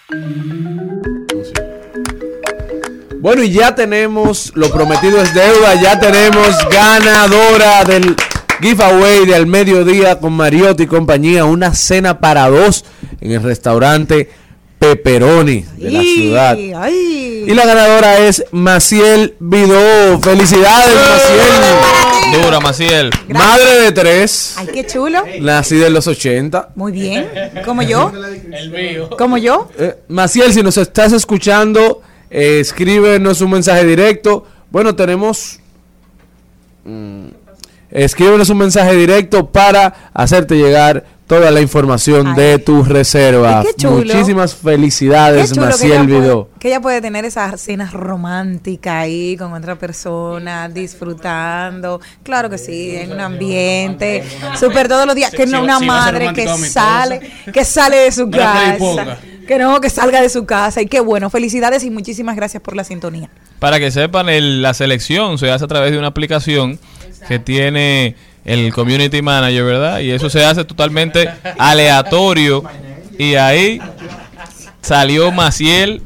Bueno, y ya tenemos, lo prometido es deuda, ya tenemos ganadora del giveaway de al mediodía con Mariotti y compañía, una cena para dos en el restaurante Pepperoni de la ciudad. Y la ganadora es Maciel Vidó. Felicidades, Maciel. Dura, Maciel. Madre de tres, Ay, qué chulo. nacida en los 80. Muy bien. ¿Como yo? ¿Como yo? Eh, Maciel, si nos estás escuchando, eh, escríbenos un mensaje directo. Bueno, tenemos. mm, escríbenos un mensaje directo para hacerte llegar toda la información de tu reserva. Qué chulo. Muchísimas felicidades, Qué chulo que Maciel ella, puede, Vidó. que ella puede tener esa cena romántica ahí con otra persona, disfrutando. Claro que sí, en un ambiente súper todos los días. Que sí, no una madre que sale, que sale de su casa. Que no, que salga de su casa. Y qué bueno. Felicidades y muchísimas gracias por la sintonía. Para que sepan, el- la selección se hace a través de una aplicación que tiene el community manager, ¿verdad? Y eso se hace totalmente aleatorio. Y ahí salió Maciel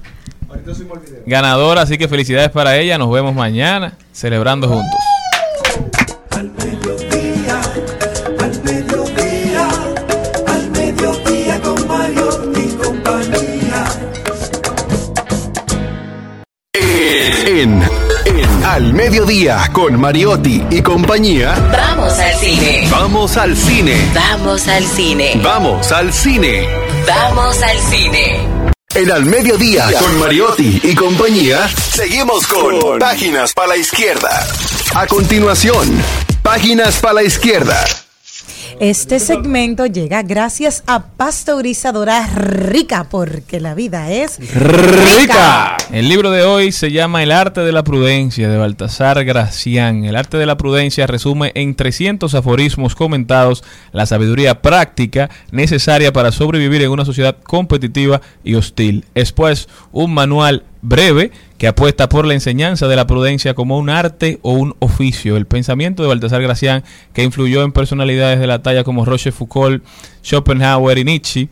ganadora, así que felicidades para ella. Nos vemos mañana celebrando juntos. Al mediodía, al mediodía con Mario y compañía. En, en Al Mediodía con Mariotti y compañía. Vamos al cine. Vamos al cine. Vamos al cine. Vamos al cine. Vamos al cine. En Al Mediodía con Mariotti y compañía. Seguimos con Páginas para la Izquierda. A continuación, Páginas para la Izquierda. Este segmento llega gracias a Pasteurizadora Rica, porque la vida es ¡Rica! El libro de hoy se llama El arte de la prudencia de Baltasar Gracián. El arte de la prudencia resume en 300 aforismos comentados la sabiduría práctica necesaria para sobrevivir en una sociedad competitiva y hostil. Es pues un manual breve que apuesta por la enseñanza de la prudencia como un arte o un oficio. El pensamiento de Baltasar Gracián, que influyó en personalidades de la talla como Roche Foucault, Schopenhauer y Nietzsche,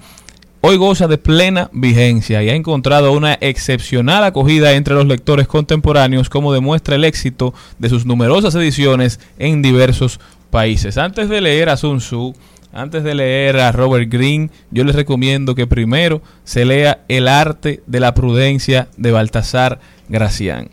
hoy goza de plena vigencia y ha encontrado una excepcional acogida entre los lectores contemporáneos como demuestra el éxito de sus numerosas ediciones en diversos países. Antes de leer a Sun Tzu, antes de leer a Robert Greene, yo les recomiendo que primero se lea El arte de la prudencia de Baltasar Gracián.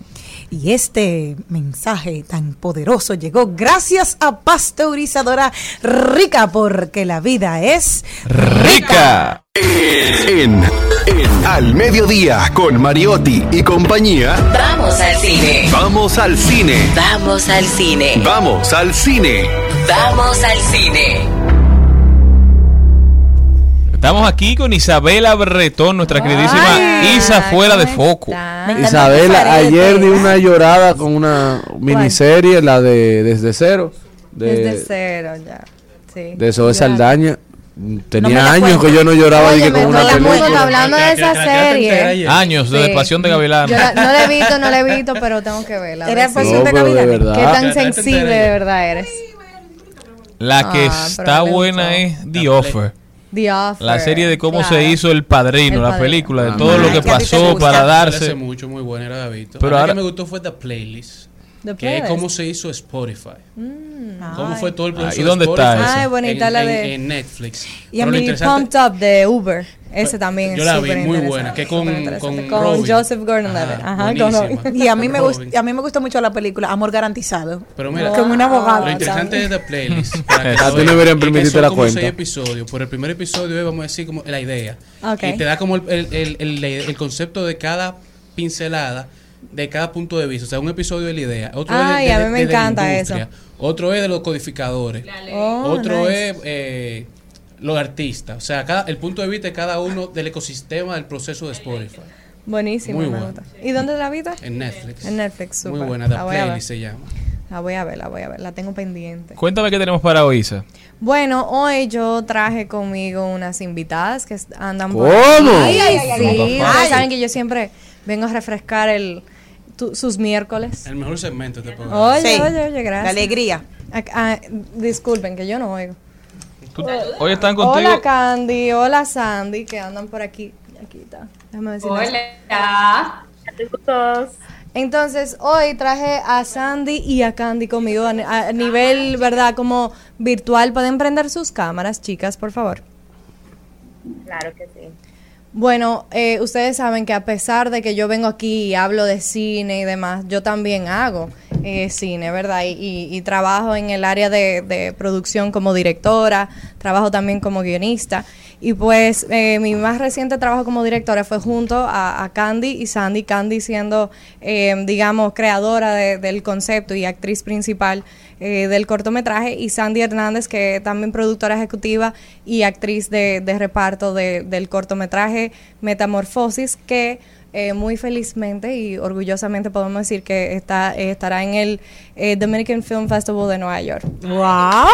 Y este mensaje tan poderoso llegó gracias a Pasteurizadora Rica, porque la vida es rica. En, en Al Mediodía con Mariotti y compañía. Vamos al cine. Vamos al cine. Vamos al cine. Vamos al cine. Vamos al cine. Estamos aquí con Isabela Bretón, nuestra queridísima Isa fuera de foco. Isabela, ayer di una llorada con una miniserie, la de Desde Cero, de, Desde cero, ya. Sí. de Zoe. Saldaña. Tenía años que yo no lloraba Oye, con una todo el mundo está película. hablando de esa serie. Años de Sí. Pasión de Gavilán. Yo la- no la he visto, no la he visto, pero tengo que verla. Era Pasión de No, verdad. Qué tan sensible de verdad eres. La que Ah, está buena es The Offer. The Offer. La serie de cómo claro. se hizo El Padrino, El la Padrino. película, de Ah, todo lo que que pasó para Hace darse. mucho, muy buena, era visto. Pero ahora- que me gustó fue The Playlist. The que es cómo se hizo Spotify. Cómo Ay. fue todo el Ah, proceso ¿y dónde de está eso? Ay, bonita en, la en- de- en Netflix. Y a Pero mí Pumped Up de Uber. Ese también es Yo la vi, muy buena, que con- con con Robin. Joseph Gordon-Levitt. Ajá, Ajá, con buenísima. Robin. Y a mí me gustó, a mí me gustó mucho la película Amor garantizado. Pero mira, con un abogado. Lo interesante ¿sabes? es The Playlist. *laughs* A ti no deberían Es permitirte la como cuenta. seis episodios. Por el primer episodio es, vamos a decir, como la idea. Y te da como el, el- el- el- el concepto de cada pincelada, de cada punto de vista. O sea, un episodio de la idea. Otro Ay, es de, a de- mí me de la encanta industria, eso. Otro es de los codificadores. Oh, Otro nice. es eh, los artistas. O sea, cada, el punto de vista de cada uno del ecosistema del proceso de Spotify. Buenísimo, Muy gusta. ¿Y dónde la viste? En Netflix. En Netflix, Muy súper. buena. The La voy a ver. Playlist se llama. La voy a ver, la voy a ver. La tengo pendiente. Cuéntame qué tenemos para hoy, Isa. Bueno, hoy yo traje conmigo unas invitadas que andan ¿Cómo? Ay, Ay, sí. ay, saben que yo siempre vengo a refrescar el tu- sus miércoles. El mejor segmento este programa. Oye, Sí. oye, oye, gracias. La alegría. Ah, ah, disculpen que yo no oigo. Hoy están contigo. Hola Candy, hola Sandy, que andan por aquí. Aquí está. Déjame decirles. Hola. Entonces, hoy traje a Sandy y a Candy conmigo a, a nivel, ¿verdad? Como virtual. ¿Pueden prender sus cámaras, chicas, por favor? Claro que sí. Bueno, eh, ustedes saben que a pesar de que yo vengo aquí y hablo de cine y demás, yo también hago eh, cine, ¿verdad? Y, y- y trabajo en el área de, de producción como directora, trabajo también como guionista. Y pues eh, mi más reciente trabajo como directora fue junto a, Candy y Sandy, Candy siendo, eh, digamos, creadora de- del concepto y actriz principal eh, del cortometraje, y Sandy Hernández, que también productora ejecutiva y actriz de, reparto de- del cortometraje Metamorfosis, que eh, muy felizmente y orgullosamente podemos decir que está eh, estará en el eh, Dominican Film Festival de Nueva York. ¡Wow!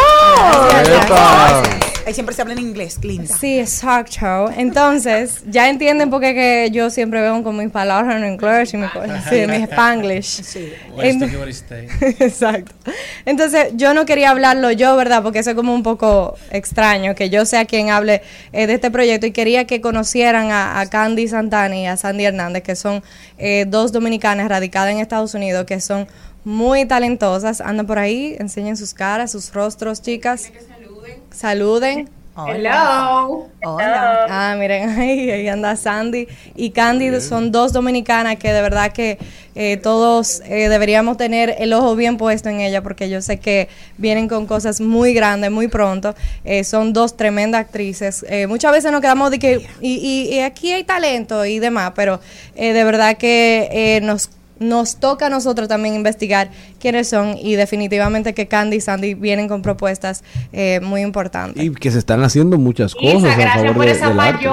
Gracias, gracias. Ahí siempre se habla en inglés, linda. Sí, exacto. Entonces, ya entienden por qué que yo siempre veo con mis palabras en inglés y mi, sí, mi spanglish. United States? *laughs* Exacto. Entonces, yo no quería hablarlo yo, ¿verdad? Porque eso es como un poco extraño, que yo sea quien hable eh, de este proyecto y quería que conocieran a, a Candy Santana y a Sandy Hernández, que son eh, dos dominicanas radicadas en Estados Unidos, que son muy talentosas. Andan por ahí, enseñen sus caras, sus rostros, chicas. Saluden. Hello. Hola. Ah, miren, *laughs* ahí, ahí anda Sandy y Candy son dos dominicanas que de verdad que eh, todos eh, deberíamos tener el ojo bien puesto en ella porque yo sé que vienen con cosas muy grandes muy pronto. Eh, son dos tremendas actrices. Eh, muchas veces nos quedamos de que y, y- y aquí hay talento y demás, pero eh, de verdad que eh, nos nos toca a nosotros también investigar quiénes son y definitivamente que Candy y Sandy vienen con propuestas eh, muy importantes. Y que se están haciendo muchas cosas a gracias favor por de- esa del arte.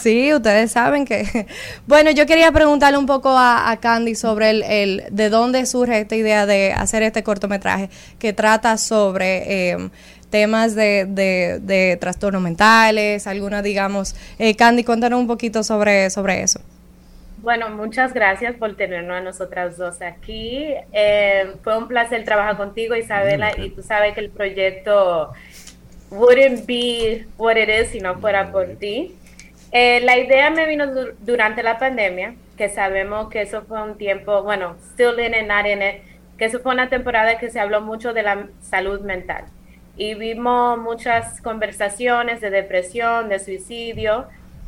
Sí, ustedes saben que... *laughs* Bueno, yo quería preguntarle un poco a, a Candy sobre el, el- de dónde surge esta idea de hacer este cortometraje que trata sobre eh, temas de, de, de trastornos mentales, algunas, digamos... Eh, Candy, cuéntanos un poquito sobre, sobre eso. Bueno, muchas gracias por tenernos a nosotras dos aquí. Eh, fue un placer trabajar contigo, Isabela, y tú sabes que el proyecto wouldn't be what it is si no fuera por ti. Eh, la idea me vino du- durante la pandemia, que sabemos que eso fue un tiempo, bueno, still in it, not in it, que eso fue una temporada que se habló mucho de la salud mental. Y vimos muchas conversaciones de depresión, de suicidio,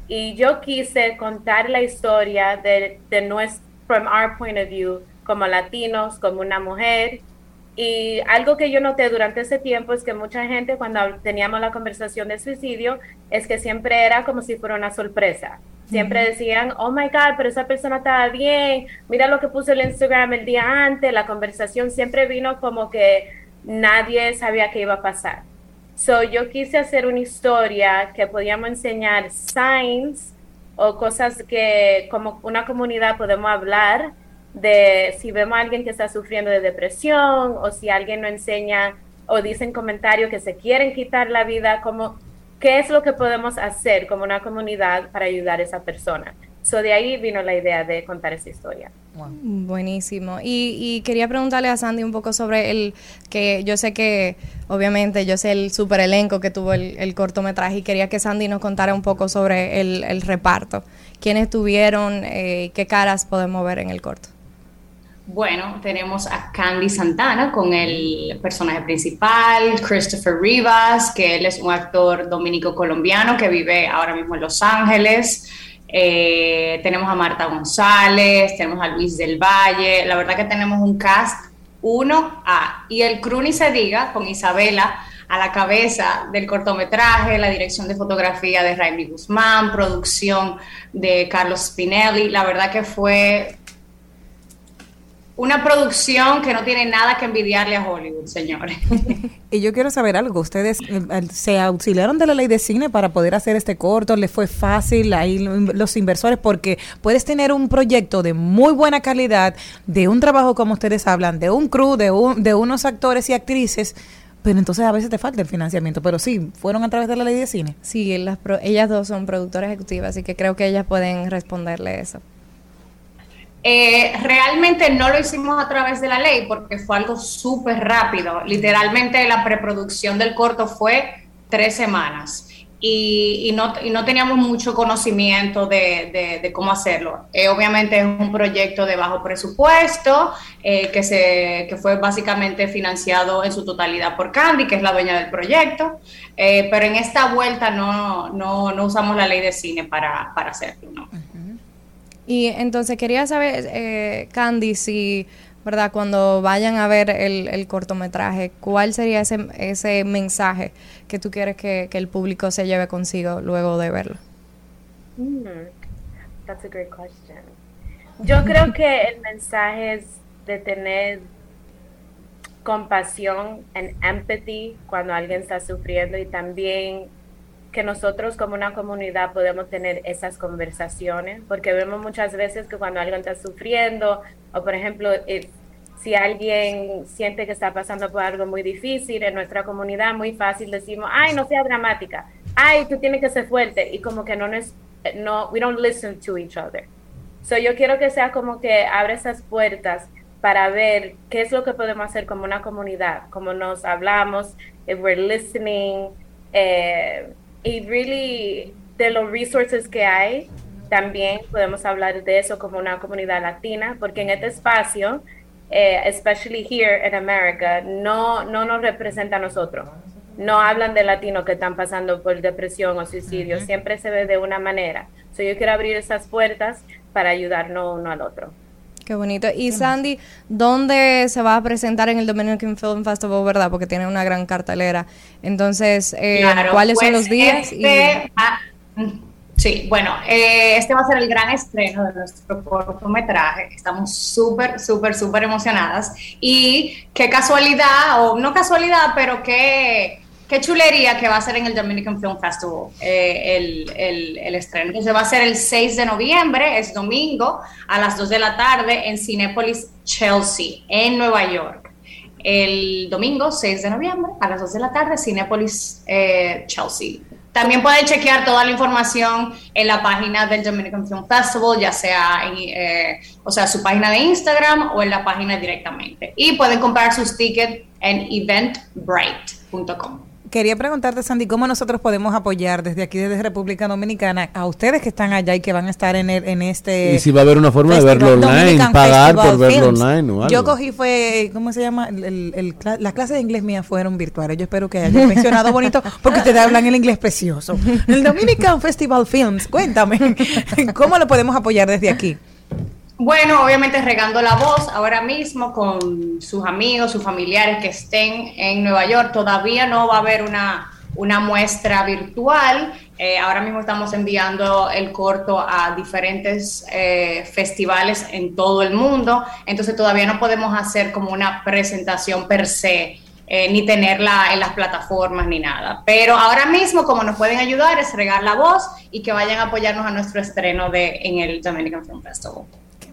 y yo quise contar la historia de, de nuestro, from our point of view, como latinos, como una mujer. Y algo que yo noté durante ese tiempo es que mucha gente cuando teníamos la conversación de suicidio, es que siempre era como si fuera una sorpresa. Siempre decían, oh my God, pero esa persona estaba bien, mira lo que puso el Instagram el día antes, la conversación siempre vino como que nadie sabía qué iba a pasar. So, yo quise hacer una historia que podíamos enseñar signs o cosas que como una comunidad podemos hablar de si vemos a alguien que está sufriendo de depresión o si alguien no enseña o dicen comentarios que se quieren quitar la vida, como qué es lo que podemos hacer como una comunidad para ayudar a esa persona. So, de ahí vino la idea de contar esa historia. Buenísimo. Y, y quería preguntarle a Sandy un poco sobre el que yo sé que, obviamente, yo sé el super elenco que tuvo el, el cortometraje y quería que Sandy nos contara un poco sobre el, el reparto. ¿Quiénes estuvieron eh, y qué caras podemos ver en el corto? Bueno, tenemos a Candy Santana con el personaje principal, Christopher Rivas, que él es un actor dominico-colombiano que vive ahora mismo en Los Ángeles. Eh, tenemos a Marta González, tenemos a Luis del Valle. La verdad que tenemos un cast uno a y el crew ni se diga con Isabela a la cabeza del cortometraje, la dirección de fotografía de Raimi Guzmán, producción de Carlos Spinelli. La verdad que fue una producción que no tiene nada que envidiarle a Hollywood, señores. *laughs* Y yo quiero saber algo. ¿Ustedes eh, se auxiliaron de la ley de cine para poder hacer este corto? ¿Les fue fácil ahí lo- los inversores? Porque puedes tener un proyecto de muy buena calidad, de un trabajo como ustedes hablan, de un crew, de, un- de unos actores y actrices, pero entonces a veces te falta el financiamiento. Pero sí, fueron a través de la ley de cine. Sí, las pro- ellas dos son productoras ejecutivas, así que creo que ellas pueden responderle eso. Eh, realmente no lo hicimos a través de la ley porque fue algo súper rápido. Literalmente la preproducción del corto fue tres semanas y, no, teníamos mucho conocimiento de, cómo hacerlo. Eh, obviamente es un proyecto de bajo presupuesto eh, que, se, que fue básicamente financiado en su totalidad por Candy, que es la dueña del proyecto, Eh, pero en esta vuelta no, usamos la ley de cine para, hacerlo. Y entonces quería saber, eh, Candy, si, ¿verdad? Cuando vayan a ver el, el cortometraje, ¿cuál sería ese, ese mensaje que tú quieres que, que el público se lleve consigo luego de verlo? Hmm, That's a great question. Yo creo que el mensaje es de tener compasión and empathy cuando alguien está sufriendo y también que nosotros como una comunidad podemos tener esas conversaciones, porque vemos muchas veces que cuando alguien está sufriendo, o por ejemplo, if- si alguien siente que está pasando por algo muy difícil en nuestra comunidad, muy fácil decimos, ay, no sea dramática, ay, tú tienes que ser fuerte, y como que no nos, no, we don't listen to each other. So yo quiero que sea como que abre esas puertas para ver qué es lo que podemos hacer como una comunidad, como nos hablamos, if we're listening, eh, y really de los resources que hay, también podemos hablar de eso como una comunidad latina, porque en este espacio, eh, especially here in America, no, no nos representa a nosotros. No hablan de latinos que están pasando por depresión o suicidio, siempre se ve de una manera. So yo quiero abrir esas puertas para ayudarnos uno al otro. Qué bonito. Y Sandy, ¿dónde se va a presentar en el Dominican Film Festival, verdad? Porque tiene una gran cartelera. Entonces, eh, Claro, ¿cuáles son pues, los días? Y- este mm, sí, bueno, eh, este va a ser el gran estreno de nuestro cortometraje. Estamos súper, súper, súper emocionadas. Y qué casualidad, o no casualidad, pero qué, qué chulería que va a ser en el Dominican Film Festival eh, el, el- estreno. Entonces va a ser el 6 de noviembre, es domingo, a las 2 de la tarde en Cinépolis Chelsea, en Nueva York el domingo 6 de noviembre a las 2 de la tarde, Cinepolis eh, Chelsea. También pueden chequear toda la información en la página del Dominican Film Festival, ya sea en eh, o sea, su página de Instagram o en la página directamente. Y pueden comprar sus tickets en eventbrite.com. Quería preguntarte, Sandy, ¿cómo nosotros podemos apoyar desde aquí, desde República Dominicana, a ustedes que están allá y que van a estar en, el- en este... Y si va a haber una forma de verlo online, Dominican pagar por verlo Films. online o algo. Yo cogí fue, ¿cómo se llama? El, el- las clases de inglés mías fueron virtuales. Yo espero que hayan mencionado bonito porque ustedes hablan el inglés precioso. El Dominican Festival Films, cuéntame, *laughs* ¿cómo lo podemos apoyar desde aquí? Bueno, obviamente regando la voz ahora mismo con sus amigos, sus familiares que estén en Nueva York. Todavía no va a haber una, una muestra virtual. Eh, ahora mismo estamos enviando el corto a diferentes eh, festivales en todo el mundo. Entonces todavía no podemos hacer como una presentación per se. eh, ni tenerla en las plataformas ni nada. Pero ahora mismo, como nos pueden ayudar, es regar la voz y que vayan a apoyarnos a nuestro estreno de, en el Dominican Film Festival.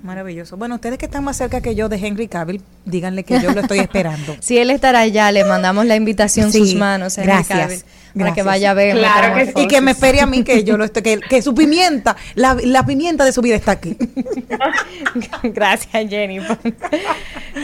Maravilloso. Bueno, ustedes que están más cerca que yo de Henry Cavill, díganle que yo lo estoy esperando. *laughs* Si él estará allá, le mandamos la invitación en Sí, sus manos, Henry gracias, Cavill, para que gracias. vaya a ver. Claro que sí. Y que me espere a mí que yo lo estoy, que, que su pimienta, la, la pimienta de su vida está aquí. *laughs* Gracias, Jennifer. *laughs*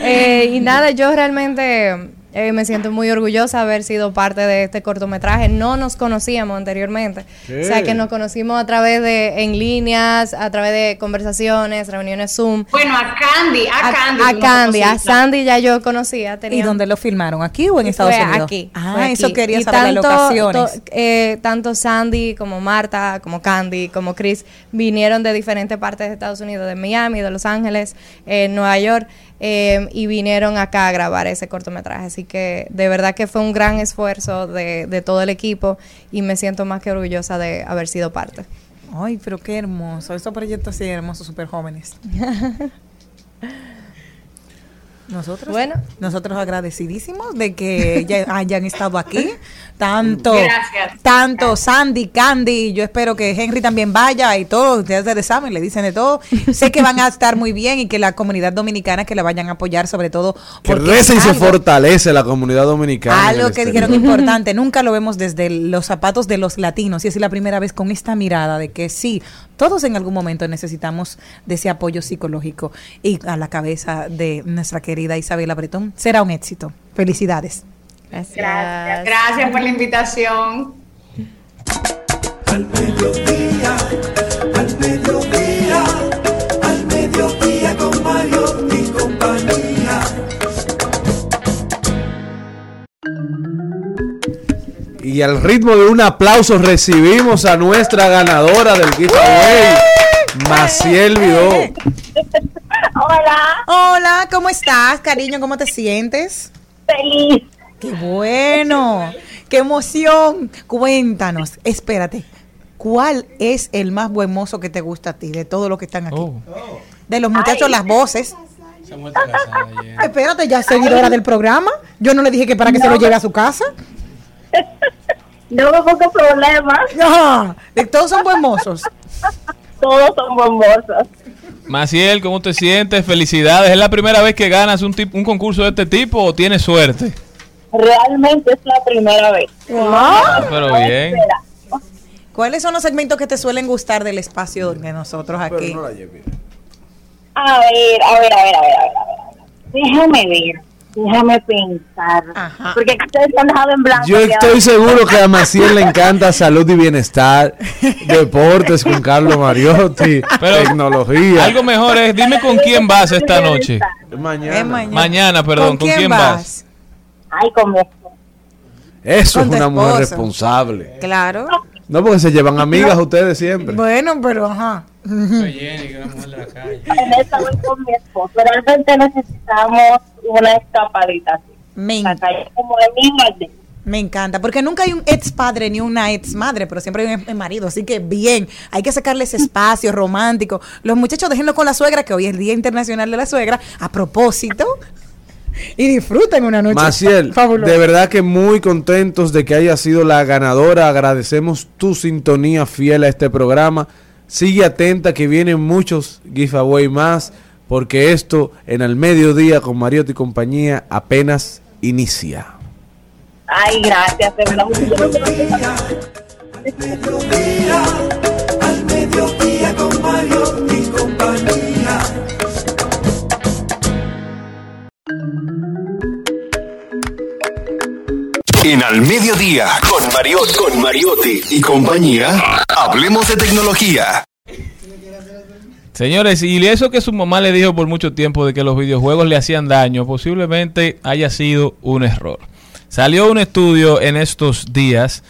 Eh, y nada, yo realmente eh, me siento muy orgullosa de haber sido parte de este cortometraje. No nos conocíamos anteriormente. ¿Qué? O sea, que nos conocimos a través de, en líneas, a través de conversaciones, reuniones Zoom. Bueno, a Candy, a, Candy. A no Candy, a. Sandy ya yo conocía. ¿Y dónde lo filmaron? ¿Aquí o en Estados fue Unidos? Aquí. Ah, fue eso quería Y saber, las locaciones. to- eh, tanto Sandy como Marta, como Candy, como Chris vinieron de diferentes partes de Estados Unidos, de Miami, de Los Ángeles, eh, Nueva York, eh, y vinieron acá a grabar ese cortometraje. Así que de verdad que fue un gran esfuerzo de, de todo el equipo y me siento más que orgullosa de haber sido parte. Ay, pero qué hermoso. Estos proyectos así hermosos, súper jóvenes. *laughs* Nosotros, Bueno. nosotros agradecidísimos de que *laughs* ya hayan estado aquí. Tanto, Gracias. tanto Sandy, Candy, yo espero que Henry también vaya y todos ustedes ustedes saben, le dicen de todo. Sé que van a estar muy bien y que la comunidad dominicana que la vayan a apoyar, sobre todo Que reza y se algo- fortalece la comunidad dominicana. algo que exterior. dijeron importante, nunca lo vemos desde los zapatos de los latinos y es la primera vez con esta mirada de que sí, todos en algún momento necesitamos de ese apoyo psicológico y a la cabeza de nuestra querida Isabela Bretón será un éxito. Felicidades. Gracias. Gracias. Gracias por la invitación. Al mediodía, Y al ritmo de un aplauso recibimos a nuestra ganadora del giveaway, Maciel Vidó. Hola. Hola, ¿cómo estás, cariño? ¿Cómo te sientes? Feliz. Qué bueno. Qué emoción. Cuéntanos. Espérate. ¿Cuál es el más buen mozo que te gusta a ti de todos los que están aquí? De los muchachos, las voces. Espérate, ya es seguidora del programa. Yo no le dije que para que se lo lleve a su casa. No me pongo problemas. No, de todos son buen mozos. Todos son buen mozos. Maciel, ¿cómo te sientes? Felicidades. ¿Es la primera vez que ganas un, tip- un concurso de este tipo o tienes suerte? Realmente es la primera vez. Ah, pero bien. ¿Cuáles son los segmentos que te suelen gustar del espacio de nosotros aquí? A ver, a ver, a ver, a ver, a ver. a ver. Déjame ver. Déjame pensar. Porque ustedes han dejado en blanco. Yo estoy ahora. seguro que a Maciel le *laughs* encanta salud y bienestar, deportes con Carlos Mariotti, tecnología. Algo mejor es, dime con quién vas esta noche. Mañana. Mañana, perdón, ¿con, quién, vas? Ay, con mi Eso es Con una mujer responsable. Claro. No, porque se llevan amigas ustedes siempre. Bueno, pero ajá. En esta voy con mi esposo. Realmente necesitamos una escapadita así. Me, como de me encanta, porque nunca hay un ex padre ni una ex madre, pero siempre hay un ex marido, así que bien, hay que sacarle ese espacio romántico. Los muchachos déjenlo con la suegra, que hoy es el Día Internacional de la Suegra, a propósito, y disfruten una noche Maciel, fabulosa. de verdad que muy contentos de que haya sido la ganadora. Agradecemos tu sintonía fiel a este programa. Sigue atenta que vienen muchos giveaway más, porque esto en el mediodía con Mariotti y compañía apenas inicia. Ay, gracias, de verdad. Al mediodía con Mario y compañía. En Al Mediodía, con Mariotti, con Mariotti y compañía, hablemos de tecnología. Señores, y eso que su mamá le dijo por mucho tiempo de que los videojuegos le hacían daño, posiblemente haya sido un error. Salió un estudio en estos días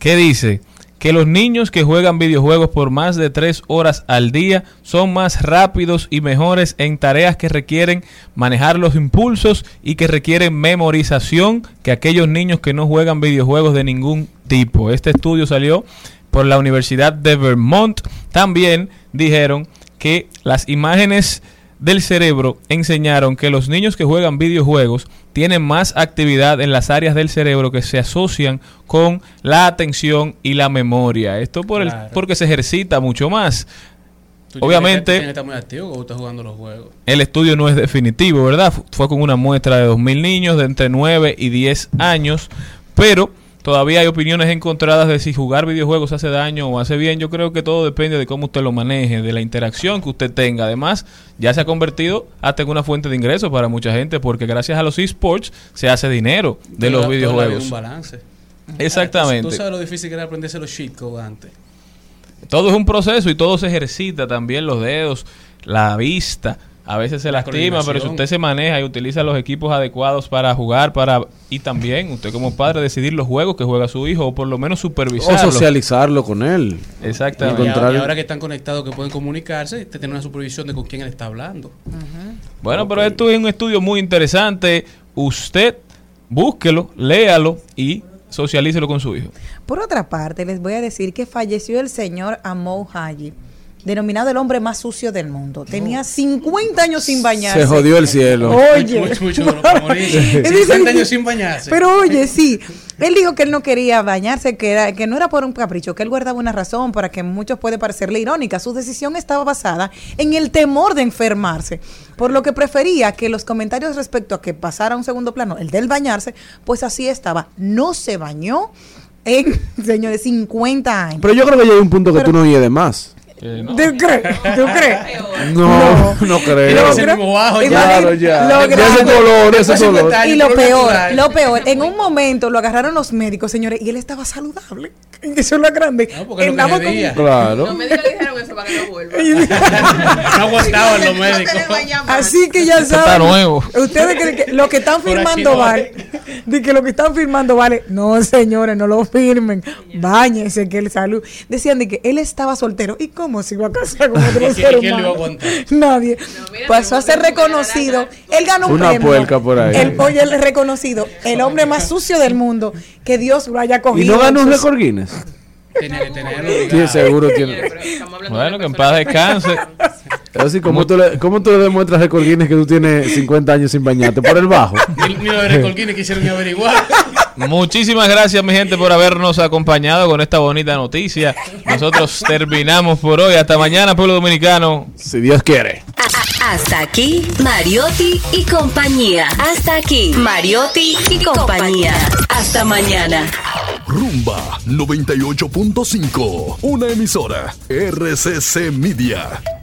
que dice que los niños que juegan videojuegos por más de tres horas al día son más rápidos y mejores en tareas que requieren manejar los impulsos y que requieren memorización que aquellos niños que no juegan videojuegos de ningún tipo. Este estudio salió por la Universidad de Vermont. También dijeron que las imágenes del cerebro enseñaron que los niños que juegan videojuegos tienen más actividad en las áreas del cerebro que se asocian con la atención y la memoria. Esto por el, porque se ejercita mucho más. Tú tienes que- tú Obviamente, tienes que estar muy activo cuando estás jugando los juegos. el estudio no es definitivo, ¿verdad? Fu- Fue con una muestra de 2.000 niños de entre 9 y 10 años, pero todavía hay opiniones encontradas de si jugar videojuegos hace daño o hace bien. Yo creo que todo depende de cómo usted lo maneje, de la interacción que usted tenga. Además, ya se ha convertido hasta en una fuente de ingresos para mucha gente, porque gracias a los esports se hace dinero de los videojuegos. un balance. *laughs* Exactamente. Tú sabes lo difícil que era aprenderse los cheat codes antes. Todo es un proceso y todo se ejercita, también los dedos, la vista. A veces se La lastima, pero si usted se maneja y utiliza los equipos adecuados para jugar, para y también usted como padre decidir los juegos que juega su hijo o por lo menos O supervisarlo. socializarlo con él. Exactamente. Y ahora, Encontrar- y ahora que están conectados, que pueden comunicarse, te tienen una supervisión de con quién él está hablando. Bueno, pero esto es un estudio muy interesante. Usted búsquelo, léalo y socialícelo con su hijo. Por otra parte, les voy a decir que falleció el señor Amou Haji, denominado el hombre más sucio del mundo. Tenía 50 años sin bañarse. Se jodió el cielo. Oye. Mucho, mucho para *laughs* dice 50 que- años sin bañarse. Pero oye, sí, él dijo que él no quería bañarse, que, era, que no era por un capricho, que él guardaba una razón para que a muchos puede parecerle irónica. Su decisión estaba basada en el temor de enfermarse, por lo que prefería que los comentarios respecto a que pasara a un segundo plano, el del bañarse, pues así estaba. No se bañó en, *laughs* señores, 50 años. Pero yo creo que ya hay un punto que tú no oyes de más. ¿Tú crees? ¿Tú crees? No, no, creo. Logro- Claro, ya. Ya ese color, ese color. Y lo peor, lo peor, en un momento lo agarraron los médicos, señores, y él estaba saludable. *laughs* Eso es lo grande. porque lo que con- Claro. Los médicos le dijeron eso para que no vuelva. *laughs* *laughs* No aguantaban los médicos. Así que ya está saben. nuevo. Ustedes creen que lo que están firmando no vale. De que lo que están firmando vale. No, señores, no lo firmen. Báñense, que el salud. Decían de que él estaba soltero. ¿Y cómo se iba a casar con otro ¿Quién- ser quién lo iba a humano? aguantar? Nadie. Pasó a ser reconocido. Él ganó un Una premio. puerca por ahí. El, oye, es reconocido. El hombre más sucio del mundo. Que Dios lo haya ¿Y cogido. no ganó un récord Guinness? Tenía que tenerlo. Sí, seguro tiene. Bueno, que en paz descanse. Así, ¿cómo, tú le, ¿Cómo tú le demuestras récord Guinness que tú tienes 50 años sin bañarte? ¿Por el bajo? Ni, ni los de Recolquines quisieron ni averiguar. *laughs* Muchísimas gracias, mi gente, por habernos acompañado con esta bonita noticia. Nosotros terminamos por hoy. Hasta mañana, pueblo dominicano. Si Dios quiere. Hasta aquí, Mariotti y compañía. Hasta aquí, Mariotti y compañía. Hasta mañana. Rumba 98.5, una emisora RCC Media.